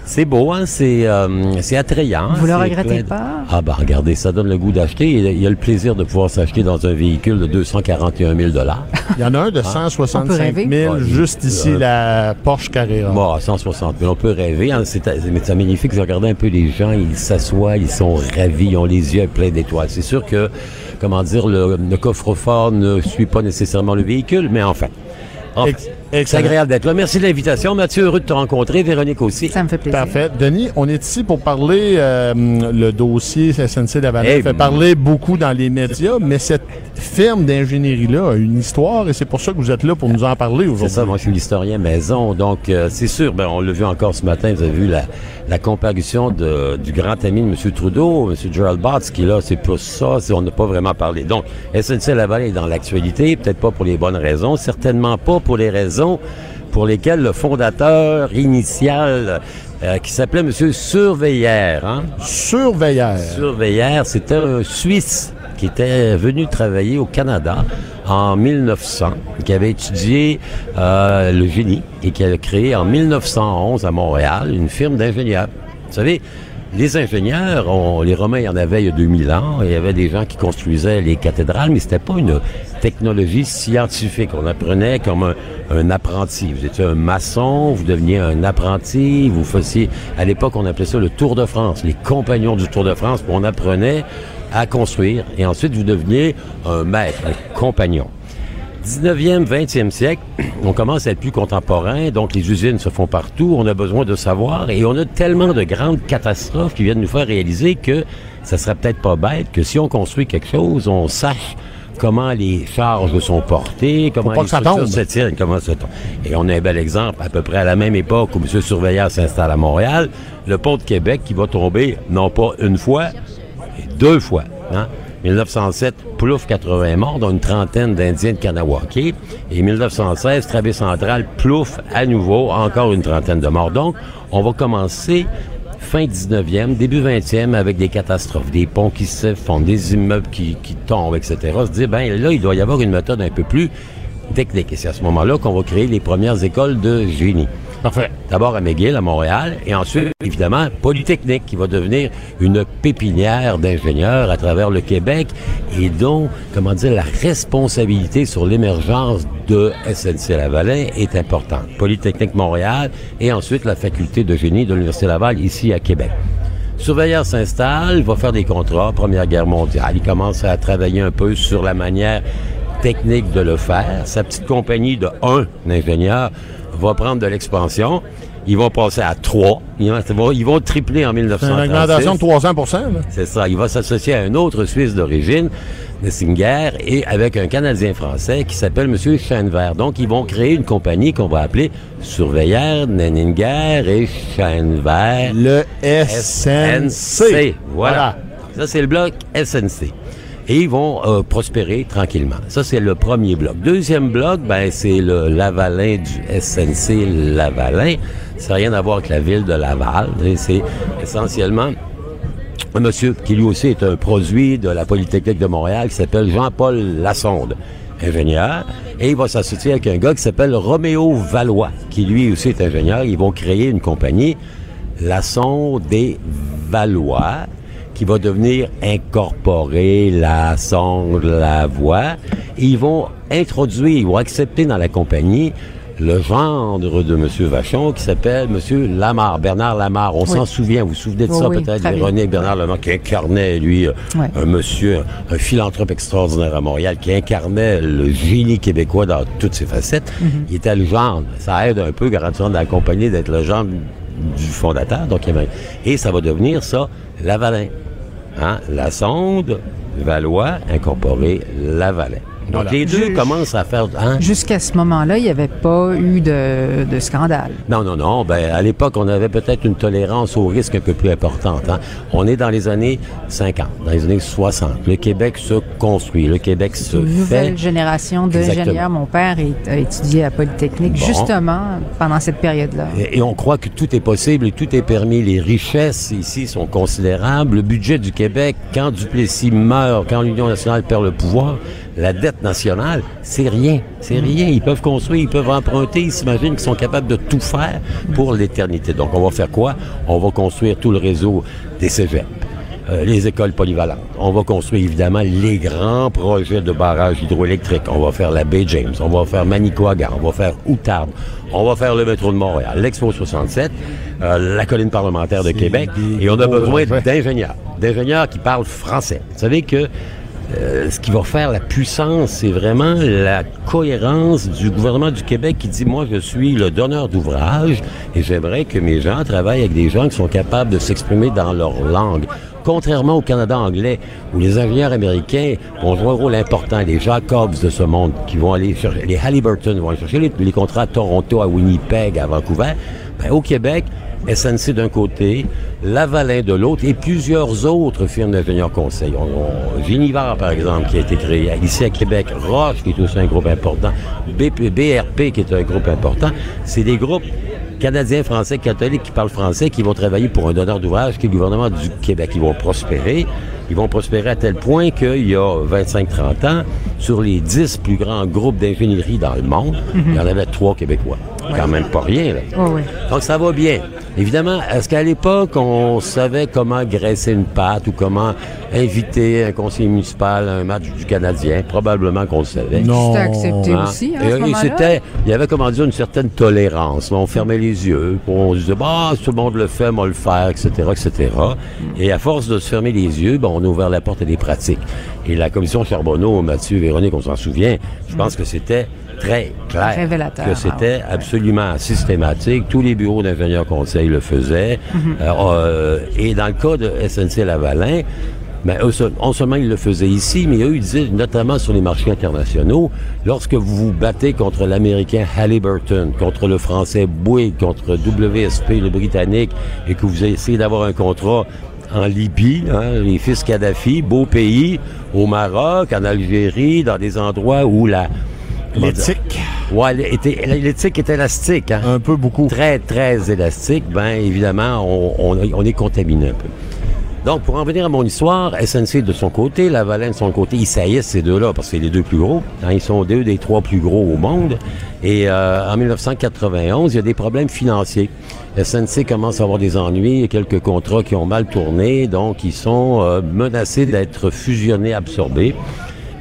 C'est beau, hein? C'est, euh, c'est attrayant. Vous le regrettez pas? Ah, ben regardez, ça donne le goût d'acheter. Il y a le plaisir de pouvoir s'acheter dans un véhicule de 241 000 Il y en a un de 165 ah. 000 juste ici, euh, la Porsche Carrera. Bon, 160 000. On peut rêver. Hein? C'est, magnifique. Vous regardez un peu les gens, ils s'assoient, ils sont ravis, ils ont les yeux pleins d'étoiles. C'est sûr que, comment dire, le, le coffre-fort ne suit pas nécessairement le véhicule, mais enfin. C'est agréable d'être là. Merci de l'invitation. Mathieu, heureux de te rencontrer. Véronique aussi. Ça me fait plaisir. Parfait. Denis, on est ici pour parler euh, le dossier SNC Lavalin. Eh, fait parler beaucoup dans les médias, mais cette firme d'ingénierie-là a une histoire et c'est pour ça que vous êtes là pour nous en parler aujourd'hui. C'est ça, moi je suis l'historien maison. Donc, euh, c'est sûr, ben, on l'a vu encore ce matin, vous avez vu la, la comparution de, du grand ami de M. Trudeau, M. Gerald Botts, qui là, c'est pour ça, on n'a pas vraiment parlé. Donc, SNC Lavalin est dans l'actualité, peut-être pas pour les bonnes raisons, certainement pas pour les raisons pour lesquelles le fondateur initial euh, qui s'appelait M. Surveillère. Hein? Surveillère. Surveillère, c'était un Suisse qui était venu travailler au Canada en 1900, qui avait étudié euh, le génie et qui a créé en 1911 à Montréal une firme d'ingénieurs. Vous savez, les ingénieurs, les Romains y en avaient il y a 2000 ans. Il y avait des gens qui construisaient les cathédrales, mais c'était pas une technologie scientifique. On apprenait comme un, un, apprenti. Vous étiez un maçon, vous deveniez un apprenti, vous faisiez... À l'époque, on appelait ça le Tour de France, les compagnons du Tour de France. On apprenait à construire et ensuite vous deveniez un maître, un compagnon. 19e, 20e siècle, on commence à être plus contemporain, donc les usines se font partout, on a besoin de savoir et on a tellement de grandes catastrophes qui viennent nous faire réaliser que ça serait peut-être pas bête que si on construit quelque chose, on sache comment les charges sont portées, comment les structures se tiennent, comment ça tombe. Et on a un bel exemple, à peu près à la même époque où M. Surveillant s'installe à Montréal, le pont de Québec qui va tomber non pas une fois, deux fois. Hein? 1907, Plouf 80 morts, dont une trentaine d'Indiens de Kanawake. Et 1916, Travée centrale, Plouf à nouveau, encore une trentaine de morts. Donc, on va commencer fin 19e, début 20e avec des catastrophes, des ponts qui se font, des immeubles qui, qui tombent, etc. Se dire, ben là, il doit y avoir une méthode un peu plus technique. Et c'est à ce moment-là qu'on va créer les premières écoles de génie. Parfait. D'abord à McGill, à Montréal, et ensuite, évidemment, Polytechnique, qui va devenir une pépinière d'ingénieurs à travers le Québec, et dont, comment dire, la responsabilité sur l'émergence de SNC-Lavalin est importante. Polytechnique Montréal, et ensuite la faculté de génie de l'Université Laval, ici à Québec. Surveilleur s'installe, va faire des contrats, Première Guerre mondiale. Il commence à travailler un peu sur la manière technique de le faire. Sa petite compagnie de un ingénieur va prendre de l'expansion. Ils vont passer à trois. Ils vont, tripler en 1936. une augmentation de 300% C'est ça. Il va s'associer à un autre Suisse d'origine, Nessinger, et avec un Canadien français qui s'appelle M. Scheinvert. Donc, ils vont créer une compagnie qu'on va appeler Surveilleur, Nenninger et Scheinvert. Le SNC. Voilà. Ça, c'est le bloc SNC et ils vont euh, prospérer tranquillement. Ça, c'est le premier bloc. Deuxième bloc, ben, c'est le Lavalin du SNC Lavalin. Ça n'a rien à voir avec la ville de Laval. C'est essentiellement un monsieur qui lui aussi est un produit de la Polytechnique de Montréal qui s'appelle Jean-Paul Lassonde, ingénieur. Et il va s'associer avec un gars qui s'appelle Roméo Valois, qui lui aussi est ingénieur. Ils vont créer une compagnie, Lassonde des Valois qui va devenir incorporer la sonde, la voix. ils vont introduire, ils vont accepter dans la compagnie le gendre de M. Vachon qui s'appelle M. Lamar, Bernard Lamar. On s'en souvient, vous vous souvenez de ça peut-être, Véronique Bernard Lamar qui incarnait, lui, euh, un monsieur, un philanthrope extraordinaire à Montréal, qui incarnait le génie québécois dans toutes ses facettes. Mm-hmm. Il était le gendre. Ça aide un peu, garantissant dans la compagnie, d'être le gendre du fondateur. Donc, et ça va devenir ça, Lavalin. Hein? La sonde, Valois, incorporé Lavalin. Donc, les deux commencent à faire. Hein? Jusqu'à ce moment-là, il n'y avait pas eu de, scandale. Non, non, non. Ben, à l'époque, on avait peut-être une tolérance au risque un peu plus importante. Hein. On est dans les années 50, dans les années 60. Le Québec se construit, le Québec se une nouvelle génération d'ingénieurs. Mon père a étudié à Polytechnique justement pendant cette période-là. Et, et, on croit que tout est possible et tout est permis. Les richesses ici sont considérables. Le budget du Québec, quand Duplessis meurt, quand l'Union nationale perd le pouvoir, la dette nationale, c'est rien. C'est rien. Ils peuvent construire, ils peuvent emprunter. Ils s'imaginent qu'ils sont capables de tout faire pour l'éternité. Donc, on va faire quoi? On va construire tout le réseau des cégeps. Euh, les écoles polyvalentes. On va construire évidemment les grands projets de barrages hydroélectriques. On va faire la baie James, on va faire Manicouagan, on va faire Outarde, on va faire le métro de Montréal, l'Expo 67, euh, la colline parlementaire de Québec, et on a besoin d'ingénieurs, d'ingénieurs qui parlent français. Vous savez que euh, ce qui va faire la puissance, c'est vraiment la cohérence du gouvernement du Québec qui dit, moi, je suis le donneur d'ouvrage et j'aimerais que mes gens travaillent avec des gens qui sont capables de s'exprimer dans leur langue. Contrairement au Canada anglais, où les ingénieurs américains vont jouer un rôle important, les Jacobs de ce monde, qui vont aller chercher, les Halliburton vont aller chercher les, contrats à Toronto, à Winnipeg, à Vancouver, ben, au Québec, SNC d'un côté, Lavalin de l'autre et plusieurs autres firmes d'ingénieurs conseils. On, par exemple, qui a été créé ici à Québec, Roche, qui est aussi un groupe important, BRP, qui est un groupe important. C'est des groupes Canadiens, Français, catholiques qui parlent français, qui vont travailler pour un donneur d'ouvrage qui est le gouvernement du Québec. Ils vont prospérer. Ils vont prospérer à tel point qu'il y a 25-30 ans, sur les 10 plus grands groupes d'ingénierie dans le monde, mhm. il y en avait trois Québécois. Quand même pas rien, là. Oh, Donc ça va bien. Évidemment, est-ce qu'à l'époque, on savait comment graisser une pâte ou comment inviter un conseiller municipal à un match du Canadien? Probablement qu'on le savait. Non. C'était accepté hein? aussi, hein, Il y avait, comment dire, une certaine tolérance. On fermait les yeux, on disait, bah, tout le monde le fait, moi le faire, etc., etc. Et à force de se fermer les yeux, ben, on a ouvert la porte à des pratiques. Et la commission Charbonneau, Mathieu, Véronique, on s'en souvient, je pense que c'était très clair que c'était ah absolument systématique. Tous les bureaux d'ingénieurs conseil le faisaient. Mhm. Euh, euh, et dans le cas de SNC-Lavalin, ben, eux, non seulement ils le faisaient ici, mais eux, ils disaient, notamment sur les marchés internationaux, lorsque vous vous battez contre l'Américain Halliburton, contre le Français Bouygues, contre WSP, le Britannique, et que vous essayez d'avoir un contrat en Libye, hein, les fils Kadhafi, beau pays, au Maroc, en Algérie, dans des endroits où la, L'éthique. Ouais, l'éthique est élastique. Hein? Un peu beaucoup. Très, très élastique. Ben, évidemment, on, est contaminé un peu. Donc, pour en venir à mon histoire, SNC de son côté, Lavalin de son côté, ils saillissent ces deux-là parce que c'est les deux plus gros. Hein, ils sont deux des trois plus gros au monde. Et euh, en 1991, il y a des problèmes financiers. SNC commence à avoir des ennuis, il y a quelques contrats qui ont mal tourné, donc ils sont euh, menacés d'être fusionnés, absorbés.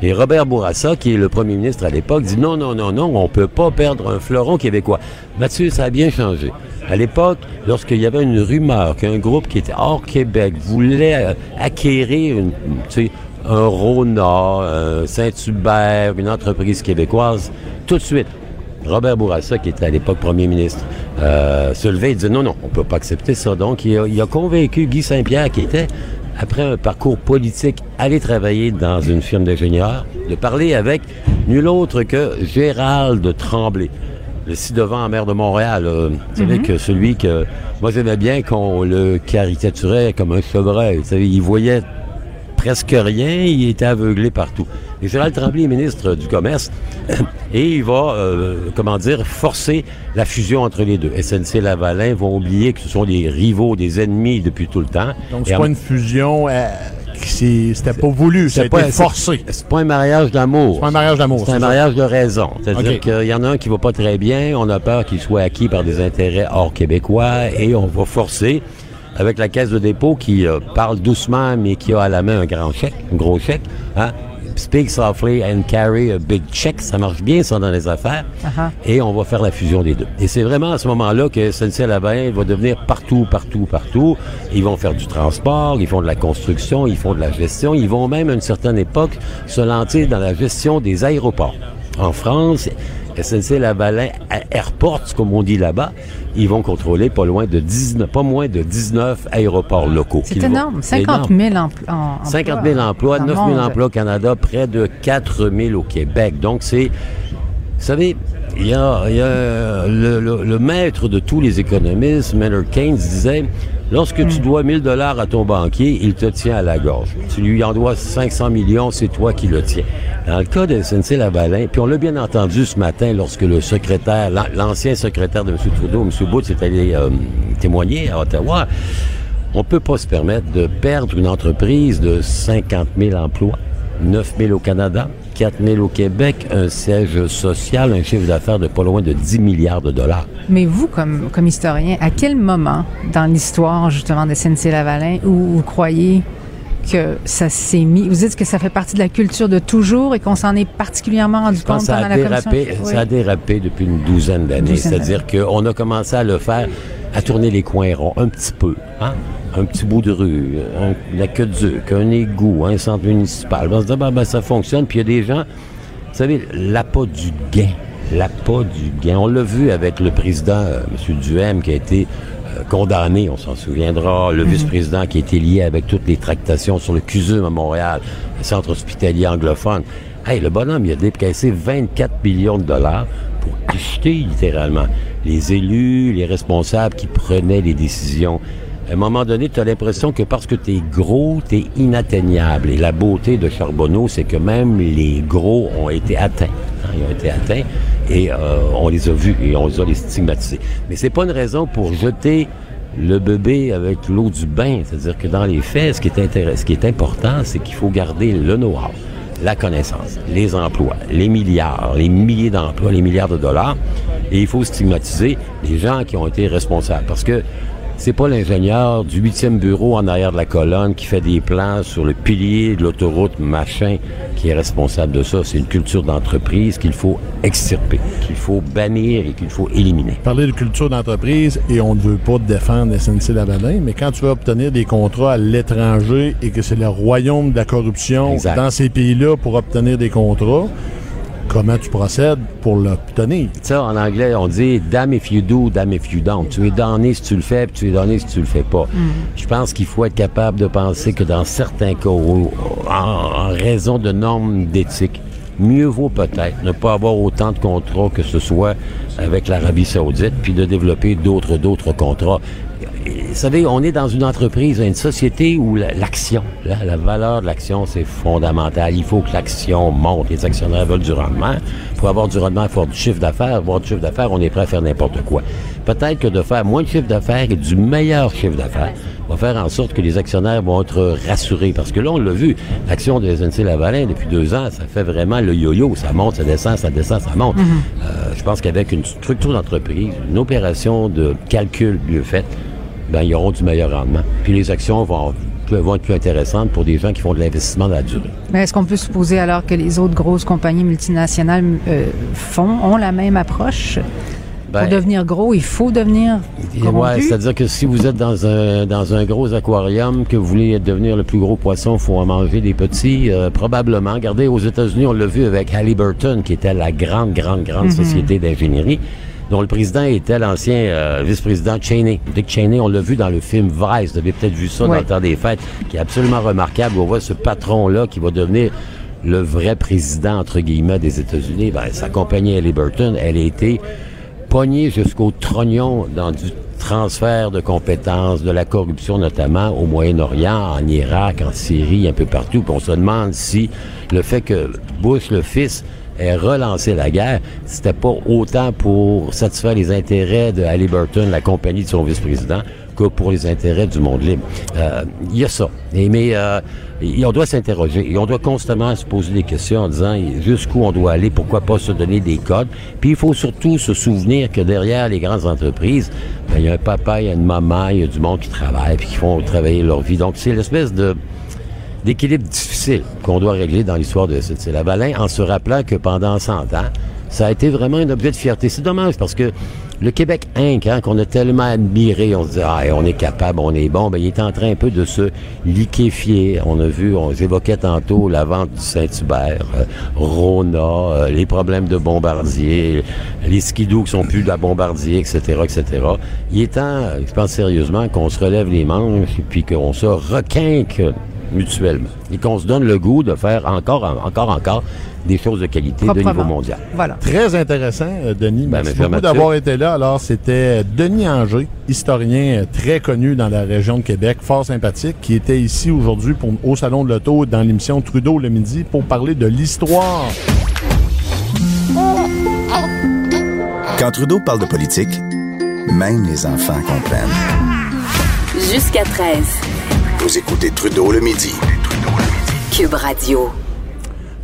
Et Robert Bourassa, qui est le premier ministre à l'époque, dit non, non, non, non, on ne peut pas perdre un fleuron québécois. Mathieu, ça a bien changé. À l'époque, lorsqu'il y avait une rumeur qu'un groupe qui était hors Québec voulait euh, acquérir un Rona, un Saint-Hubert, une entreprise québécoise, tout de suite, Robert Bourassa, qui était à l'époque premier ministre, euh, se levait et disait non, non, on ne peut pas accepter ça. Donc, il a convaincu Guy Saint-Pierre, qui était après un parcours politique, aller travailler dans une firme d'ingénieurs, de parler avec nul autre que Gérald Tremblay, le ci-devant maire de Montréal. vous savez mhm. que celui que moi j'aimais bien qu'on le caricaturait comme un chevreuil. Vous savez, il voyait presque rien, il était aveuglé partout. Et Gérald Tremblay est ministre du Commerce et il va, euh, comment dire, forcer la fusion entre les deux. SNC-Lavalin vont oublier que ce sont des rivaux, des ennemis depuis tout le temps. Donc, c'est pas une fusion... Euh, c'était pas voulu, c'était pas forcé. C'est pas un mariage d'amour. C'est pas un mariage d'amour. C'est un mariage de raison. C'est-à-dire qu'il y en a un qui va pas très bien, on a peur qu'il soit acquis par des intérêts hors québécois et on va forcer avec la caisse de dépôt qui euh, parle doucement, mais qui a à la main un grand chèque, un gros chèque. Hein? Speak softly and carry a big check. Ça marche bien, ça, dans les affaires. Uh-huh. Et on va faire la fusion des deux. Et c'est vraiment à ce moment-là que SNC-Lavalin va devenir partout, partout, partout. Ils vont faire du transport, ils font de la construction, ils font de la gestion. Ils vont même, à une certaine époque, se lancer dans la gestion des aéroports. En France, SNC-Lavalin Airports, comme on dit là-bas, ils vont contrôler pas loin de 19, pas moins de 19 aéroports locaux. C'est énorme. 50 000 emplois. 50 000 emplois, 9 000 emplois au Canada, près de 4 000 au Québec. Donc, c'est... Vous savez, il y a, le, maître de tous les économistes, Maynard Keynes, disait Lorsque tu hmm. dois 1000 dollars à ton banquier, il te tient à la gorge. Tu lui en dois 500 millions, c'est toi qui le tiens. Dans le cas de SNC-Lavalin, puis on l'a bien entendu ce matin lorsque le secrétaire, l'ancien secrétaire de M. Trudeau, M. Booth, est allé euh, témoigner à Ottawa, on peut pas se permettre de perdre une entreprise de 50 000 emplois, 9 000 au Canada, 4 000 au Québec, un siège social, un chiffre d'affaires de pas loin de 10 milliards de dollars. Mais vous, comme, comme historien, à quel moment dans l'histoire justement de SNC-Lavalin où vous croyez que ça s'est mis. Vous dites que ça fait partie de la culture de toujours et qu'on s'en est particulièrement rendu compte pendant la dérapé, Ça a dérapé depuis une douzaine d'années. C'est-à-dire qu'on a commencé à le faire, à tourner les coins ronds un petit peu. Hein? Un petit bout de rue, un, la queue de un égout, un centre municipal. On se dit, ben, ben, ça fonctionne. Puis il y a des gens, vous savez, l'appât du gain. L'appât du gain. On l'a vu avec le président, euh, M. Duhem, qui a été condamné, on s'en souviendra, le mhm. vice-président qui été lié avec toutes les tractations sur le CUSUM à Montréal, le centre hospitalier anglophone. Hey, le bonhomme, il a décaissé 24 millions de dollars pour acheter littéralement les élus, les responsables qui prenaient les décisions. À un moment donné, tu as l'impression que parce que tu es gros, tu es inatteignable. Et la beauté de Charbonneau, c'est que même les gros ont été atteints. Hein, ils ont été atteints et euh, on les a vus et on les a les stigmatisés. Mais c'est pas une raison pour jeter le bébé avec l'eau du bain. C'est-à-dire que dans les faits, ce qui est, ce qui est important, c'est qu'il faut garder le know-how, la connaissance, les emplois, les milliards, les milliers d'emplois, les milliards de dollars. Et il faut stigmatiser les gens qui ont été responsables. Parce que c'est pas l'ingénieur du huitième bureau en arrière de la colonne qui fait des plans sur le pilier de l'autoroute machin qui est responsable de ça. C'est une culture d'entreprise qu'il faut extirper, qu'il faut bannir et qu'il faut éliminer. Parler de culture d'entreprise et on ne veut pas défendre SNC-Lavalin, mais quand tu vas obtenir des contrats à l'étranger et que c'est le royaume de la corruption dans ces pays-là pour obtenir des contrats, comment tu procèdes pour l'obtenir. Ça, en anglais, on dit damn if you do, damn if you don't. Tu es donné si tu le fais, puis tu es donné si tu le fais pas. Mm. Je pense qu'il faut être capable de penser que dans certains cas, en, raison de normes d'éthique, mieux vaut peut-être ne pas avoir autant de contrats que ce soit avec l'Arabie saoudite, puis de développer d'autres d'autres contrats vous savez, on est dans une entreprise, une société où l'action, la, valeur de l'action, c'est fondamental. Il faut que l'action monte. Les actionnaires veulent du rendement. Pour avoir du rendement, il faut avoir du chiffre d'affaires. Avoir du chiffre d'affaires, on est prêt à faire n'importe quoi. Peut-être que de faire moins de chiffre d'affaires et du meilleur chiffre d'affaires va faire en sorte que les actionnaires vont être rassurés. Parce que là, on l'a vu, l'action de SNC-Lavalin, depuis deux ans, ça fait vraiment le yo-yo. Ça monte, ça descend, ça descend, ça monte. Mm-hmm. Euh, je pense qu'avec une structure d'entreprise, une opération de calcul mieux faite, ben, ils auront du meilleur rendement. Puis les actions vont vont être plus intéressantes pour des gens qui font de l'investissement dans la durée. Mais est-ce qu'on peut supposer alors que les autres grosses compagnies multinationales euh, font, ont la même approche? pour ben, devenir gros, il faut devenir gros. c'est-à-dire que si vous êtes dans un, dans un gros aquarium, que vous voulez devenir le plus gros poisson, il faut en manger des petits, euh, probablement. Regardez, aux États-Unis, on l'a vu avec Halliburton, qui était la grande, grande, grande mhm. société d'ingénierie dont le président était l'ancien euh, vice-président Cheney. Dick Cheney, on l'a vu dans le film Vice, vous avez peut-être vu ça dans le temps des fêtes, qui est absolument remarquable. On voit ce patron-là qui va devenir le vrai président, entre guillemets, des États-Unis. Ben, sa compagnie Halliburton, elle a été pognée jusqu'au trognon dans du transfert de compétences, de la corruption notamment au Moyen-Orient, en Irak, en Syrie, un peu partout. Puis on se demande si le fait que Bush, le fils, ait relancé la guerre, c'était pas autant pour satisfaire les intérêts de Halliburton, la compagnie de son vice-président, que pour les intérêts du monde libre. Euh, il y a ça. Et, mais euh, on doit s'interroger et on doit constamment se poser des questions en disant jusqu'où on doit aller, pourquoi pas se donner des codes. Puis il faut surtout se souvenir que derrière les grandes entreprises, ben, il y a un papa, il y a une maman, il y a du monde qui travaille puis qui font travailler leur vie. Donc c'est l'espèce de d'équilibre difficile qu'on doit régler dans l'histoire de SNC-Lavalin en se rappelant que pendant 100 ans, ça a été vraiment un objet de fierté. C'est dommage parce que le Québec Inc., hein, qu'on a tellement admiré, on se dit, ah, on est capable, on est bon, ben, il est en train un peu de se liquéfier. On a vu, on évoquait tantôt la vente du Saint-Hubert, euh, Rona, euh, les problèmes de Bombardier, les skidoo qui sont plus de la Bombardier, etc., etc. Il est temps, je pense sérieusement, qu'on se relève les manches puis qu'on se requinque mutuellement et qu'on se donne le goût de faire encore, encore, encore des choses de qualité de niveau mondial. Voilà. Très intéressant, euh, Denis. Ben, merci beaucoup d'avoir été là. Alors, c'était Denis Anger, historien euh, très connu dans la région de Québec, fort sympathique, qui était ici aujourd'hui au Salon de l'Auto dans l'émission Trudeau le midi pour parler de l'histoire. Quand Trudeau parle de politique, même les enfants comprennent. Jusqu'à 13. Vous écoutez Trudeau le midi. Cube Radio.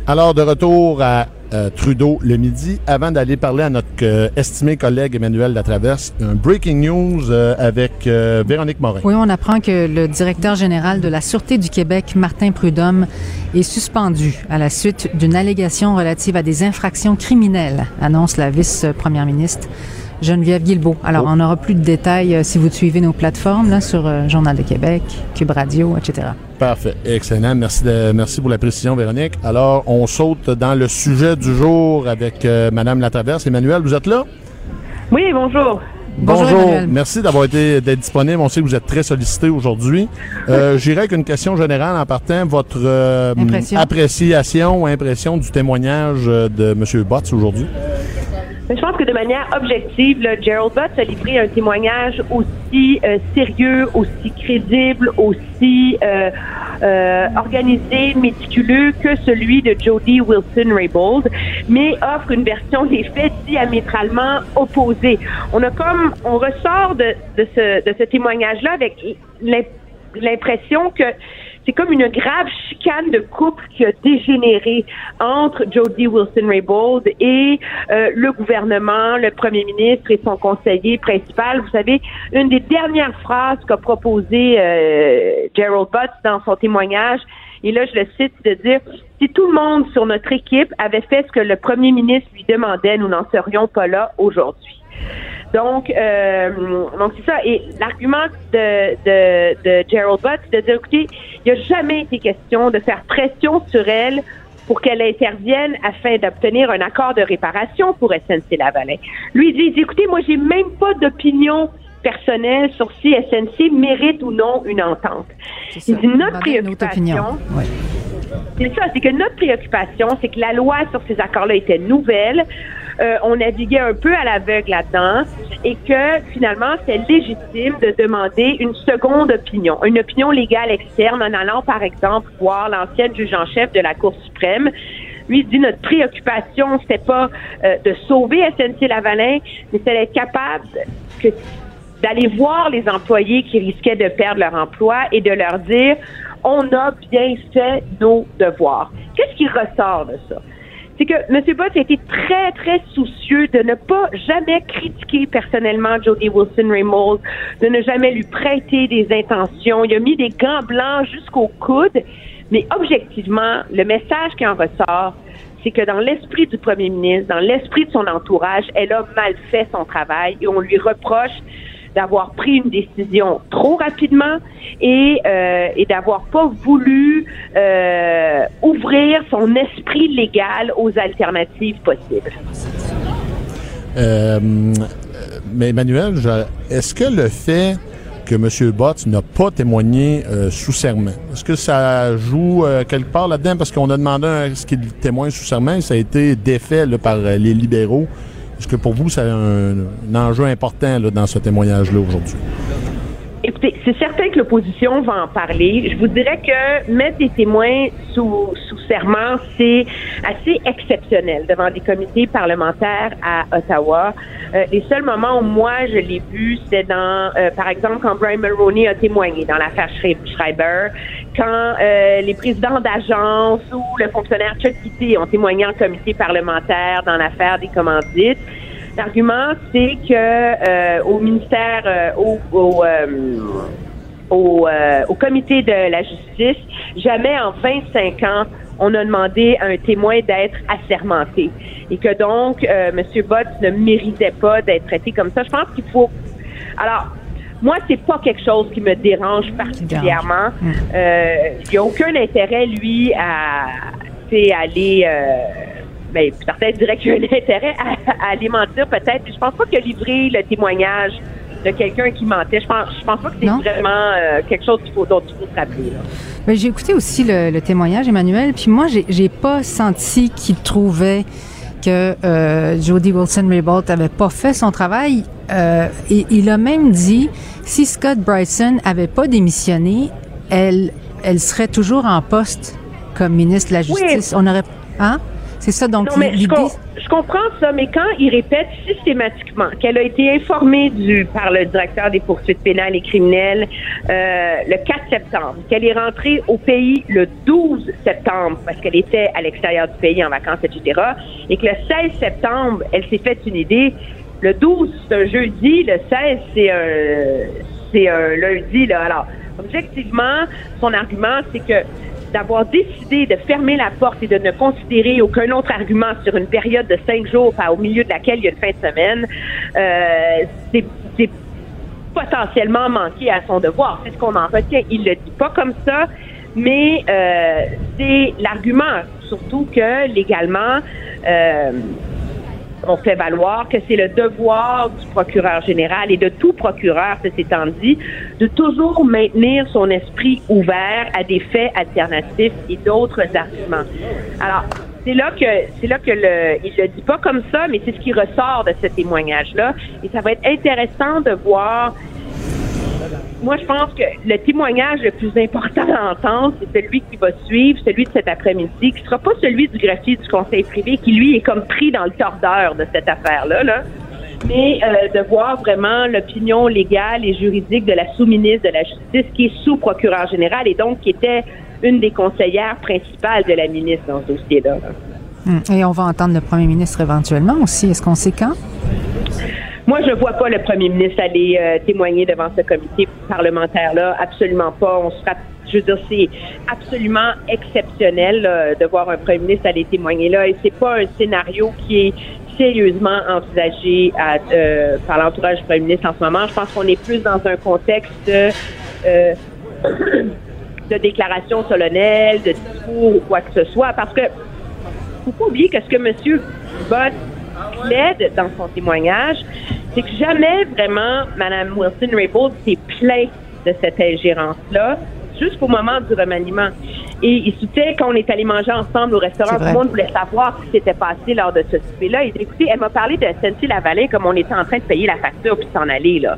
Alors, de retour à euh, Trudeau le midi, avant d'aller parler à notre euh, estimé collègue Emmanuel Latraverse, un breaking news euh, avec Véronique Morin. Oui, on apprend que le directeur général de la Sûreté du Québec, Martin Prudhomme, est suspendu à la suite d'une allégation relative à des infractions criminelles, annonce la vice-première ministre. Geneviève Guilbeault. Alors, oh. on n'aura plus de détails euh, si vous suivez nos plateformes là, sur euh, Journal de Québec, Cube Radio, etc. Parfait. Excellent. Merci, merci pour la précision, Véronique. Alors, on saute dans le sujet du jour avec euh, Madame Latraverse. Emmanuel, vous êtes là? Oui, bonjour. Bonjour. Merci d'avoir été d'être disponible. On sait que vous êtes très sollicité aujourd'hui. J'irai avec une question générale en partant. Votre appréciation ou impression du témoignage de M. Botts aujourd'hui? Je pense que de manière objective, Gerald Butts a livré un témoignage aussi euh, sérieux, aussi crédible, aussi euh, euh, organisé, méticuleux que celui de Jody Wilson-Raybould, mais offre une version des faits diamétralement opposée. On a comme, on ressort de, de ce, de ce témoignage-là avec l'impression que c'est comme une grave chicane de couple qui a dégénéré entre Jody Wilson-Raybould et euh, le gouvernement, le premier ministre et son conseiller principal. Vous savez, une des dernières phrases qu'a proposé euh, Gerald Butts dans son témoignage, et là je le cite, de dire si tout le monde sur notre équipe avait fait ce que le premier ministre lui demandait, nous n'en serions pas là aujourd'hui. Donc, euh, donc c'est ça. Et l'argument de, de, de Gerald Butts, de dire, écoutez, il n'y a jamais été question de faire pression sur elle pour qu'elle intervienne afin d'obtenir un accord de réparation pour SNC-Lavalin. Lui, il dit, écoutez, moi, j'ai même pas d'opinion personnelle sur si SNC mérite ou non une entente. Il dit, notre préoccupation, c'est ça, c'est que notre préoccupation, c'est que la loi sur ces accords-là était nouvelle. Euh, on naviguait un peu à l'aveugle là-dedans et que finalement, c'est légitime de demander une seconde opinion, une opinion légale externe en allant, par exemple, voir l'ancienne juge en chef de la Cour suprême. Lui dit notre préoccupation, c'était pas euh, de sauver SNC Lavalin, mais c'était d'être capable d'aller voir les employés qui risquaient de perdre leur emploi et de leur dire on a bien fait nos devoirs. Qu'est-ce qui ressort de ça? C'est que M. Bott a été très, très soucieux de ne pas jamais critiquer personnellement Jody Wilson-Raymold, de ne jamais lui prêter des intentions. Il a mis des gants blancs jusqu'au coude, mais objectivement, le message qui en ressort, c'est que dans l'esprit du premier ministre, dans l'esprit de son entourage, elle a mal fait son travail et on lui reproche d'avoir pris une décision trop rapidement et, euh, d'avoir pas voulu euh, ouvrir son esprit légal aux alternatives possibles. Euh, mais Emmanuel, est-ce que le fait que M. Bott n'a pas témoigné sous serment. Est-ce que ça joue quelque part là-dedans? Parce qu'on a demandé à ce qu'il témoigne sous serment et ça a été défait par les libéraux. Est-ce que pour vous, c'est un, enjeu important dans ce témoignage-là aujourd'hui? Écoutez, c'est certain que l'opposition va en parler. Je vous dirais que mettre des témoins sous, sous serment, c'est assez exceptionnel devant des comités parlementaires à Ottawa. Euh, les seuls moments où moi je l'ai vu, c'est dans, euh, par exemple, quand Brian Mulroney a témoigné dans l'affaire Schreiber, quand euh, les présidents d'agences ou le fonctionnaire Chuck Kitty ont témoigné en comité parlementaire dans l'affaire des commandites. L'argument, c'est que euh, au ministère, euh, au, au, au, au, comité de la justice, jamais en 25 ans, on a demandé à un témoin d'être assermenté. Et que donc, M. Bott ne méritait pas d'être traité comme ça. Je pense qu'il faut... Alors, moi, c'est pas quelque chose qui me dérange particulièrement. Euh, il n'y a aucun intérêt, lui, à aller. Ben, certains diraient qu'il y a un intérêt à, aller mentir, peut-être. Je pense pas que livrer le témoignage de quelqu'un qui mentait, je pense, je pense pas que c'est vraiment euh, quelque chose qu'il faut, dont il faut se rappeler. Ben, j'ai écouté aussi le, témoignage, Emmanuel, puis moi, j'ai, pas senti qu'il trouvait que euh, Jody Wilson-Raybould avait pas fait son travail. Euh, et il a même dit, si Scott Bryson avait pas démissionné, elle, elle serait toujours en poste comme ministre de la Justice. On aurait, hein? C'est ça, donc, l'idée? je comprends ça, mais quand il répète systématiquement qu'elle a été informée du, par le directeur des poursuites pénales et criminelles euh, le 4 septembre, qu'elle est rentrée au pays le 12 septembre parce qu'elle était à l'extérieur du pays en vacances, etc., et que le 16 septembre, elle s'est fait une idée. Le 12, c'est un jeudi, le 16, c'est un, c'est un lundi. Là. Alors, objectivement, son argument, c'est que d'avoir décidé de fermer la porte et de ne considérer aucun autre argument sur une période de cinq jours, au milieu de laquelle il y a une fin de semaine, euh, c'est potentiellement manqué à son devoir. C'est ce qu'on en retient. Il le dit pas comme ça, mais euh, c'est l'argument, surtout que légalement, euh, on fait valoir que c'est le devoir du procureur général et de tout procureur, ceci étant dit, de toujours maintenir son esprit ouvert à des faits alternatifs et d'autres arguments. Alors, c'est là que c'est là que le il le dit pas comme ça, mais c'est ce qui ressort de ce témoignage là, et ça va être intéressant de voir moi, je pense que le témoignage le plus important à entendre, c'est celui qui va suivre, celui de cet après-midi, qui sera pas celui du greffier du conseil privé, qui lui est comme pris dans le tordeur de cette affaire-là, là. mais euh, de voir vraiment l'opinion légale et juridique de la sous-ministre de la Justice, qui est sous-procureur général et donc qui était une des conseillères principales de la ministre dans ce dossier-là. Hum. Et on va entendre le premier ministre éventuellement aussi. Est-ce qu'on sait quand? Moi, je ne vois pas le premier ministre aller euh, témoigner devant ce comité parlementaire-là. Absolument pas. On sera, je veux dire, c'est absolument exceptionnel de voir un premier ministre aller témoigner là. Et c'est pas un scénario qui est sérieusement envisagé euh, par l'entourage du premier ministre en ce moment. Je pense qu'on est plus dans un contexte de, euh, de déclaration solennelle, de discours ou quoi que ce soit, parce que faut pas oublier que ce que M. Bott plaide dans son témoignage, c'est que jamais vraiment Mme Wilson-Raybould s'est plaint de cette ingérence-là jusqu'au moment du remaniement. Et il soutient quand on est allé manger ensemble au restaurant, tout le monde voulait savoir ce qui s'était passé lors de ce souper-là. Il dit, écoutez, elle m'a parlé de SNC-Lavalin comme on était en train de payer la facture puis s'en aller, là.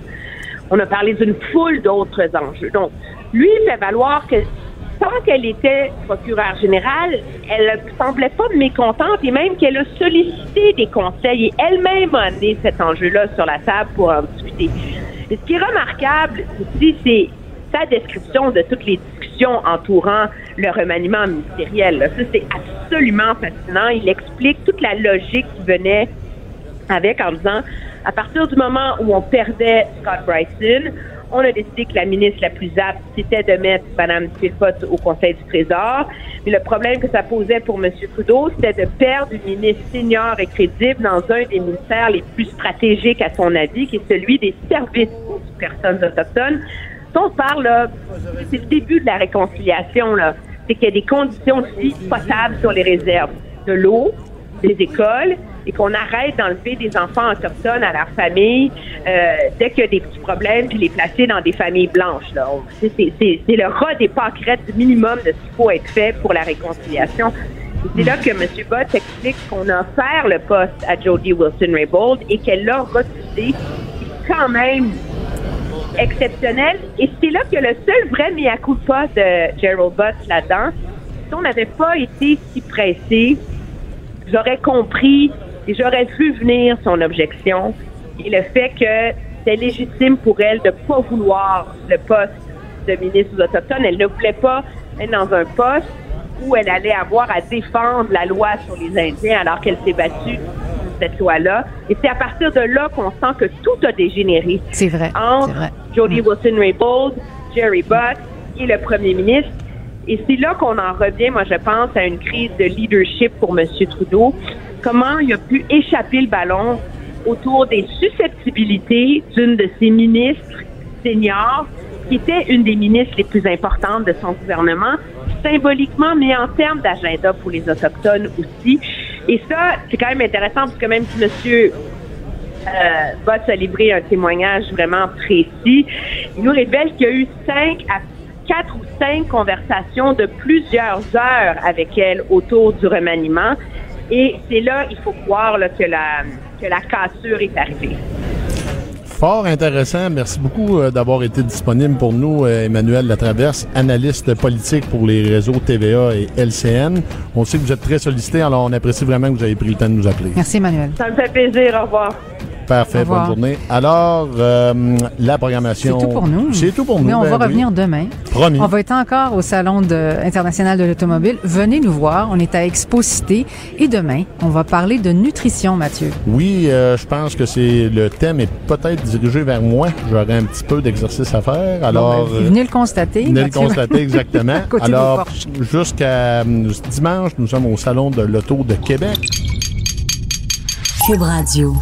On a parlé d'une foule d'autres enjeux. Donc, lui, il fait valoir que tant qu'elle était procureure générale, elle semblait pas mécontente et même qu'elle a sollicité des conseils et elle-même a amené cet enjeu-là sur la table pour en discuter. Ce qui est remarquable aussi, c'est sa description de toutes les discussions discussions entourant le remaniement ministériel. Ça, c'est absolument fascinant. Il explique toute la logique qui venait avec en disant, à partir du moment où on perdait Scott Bryson, on a décidé que la ministre la plus apte, c'était de mettre Mme Philpott au Conseil du Trésor. Mais le problème que ça posait pour M. Trudeau, c'était de perdre une ministre senior et crédible dans un des ministères les plus stratégiques, à son avis, qui est celui des services aux personnes autochtones. On parle, c'est le début de la réconciliation. C'est qu'il y a des conditions de vie potables sur les réserves. De l'eau, des écoles, et qu'on arrête d'enlever des enfants autochtones à leur famille euh, dès qu'il y a des petits problèmes, puis les placer dans des familles blanches. Là. C'est, le rat des pâquerettes minimum de ce qu'il faut être fait pour la réconciliation. c'est là que M. Bott explique qu'on a offert le poste à Jodie Wilson-Raybould et qu'elle l'a refusé. C'est quand même exceptionnel. Et c'est là que le seul vrai mea culpa de Gerald Bott là-dedans, si on n'avait pas été si pressé, j'aurais compris et j'aurais vu venir son objection et le fait que c'est légitime pour elle de ne pas vouloir le poste de ministre des Autochtones. Elle ne voulait pas être dans un poste où elle allait avoir à défendre la loi sur les Indiens alors qu'elle s'est battue pour cette loi-là. Et c'est à partir de là qu'on sent que tout a dégénéré. C'est vrai. Entre Jody mm. Wilson-Raybould, Jerry Buck et le premier ministre. Et c'est là qu'on en revient, moi, je pense, à une crise de leadership pour M. Trudeau. Comment il a pu échapper le ballon autour des susceptibilités d'une de ses ministres seniors, qui était une des ministres les plus importantes de son gouvernement, symboliquement, mais en termes d'agenda pour les Autochtones aussi. Et ça, c'est quand même intéressant parce que même si M. Euh, a livré un témoignage vraiment précis, il nous révèle qu'il y a eu cinq à quatre ou cinq conversations de plusieurs heures avec elle autour du remaniement. Et c'est là, il faut croire que, la, que la cassure est arrivée. Fort intéressant. Merci beaucoup euh, d'avoir été disponible pour nous, euh, Emmanuel Latraverse, analyste politique pour les réseaux TVA et LCN. On sait que vous êtes très sollicité, alors on apprécie vraiment que vous ayez pris le temps de nous appeler. Merci, Emmanuel. Ça me fait plaisir. Au revoir. Parfait, bonne journée. Alors, euh, la programmation. C'est tout pour nous. C'est tout pour nous. Mais on va ben revenir demain. Promis. On va être encore au Salon international de l'automobile. Venez nous voir. On est à Expo Cité. Et demain, on va parler de nutrition, Mathieu. Oui, euh, je pense que c'est le thème est peut-être dirigé vers moi. J'aurai un petit peu d'exercice à faire. Alors, ben, venez le constater. Venez le constater, exactement. Alors, jusqu'à dimanche, nous sommes au Salon de l'auto de Québec. Cube Radio.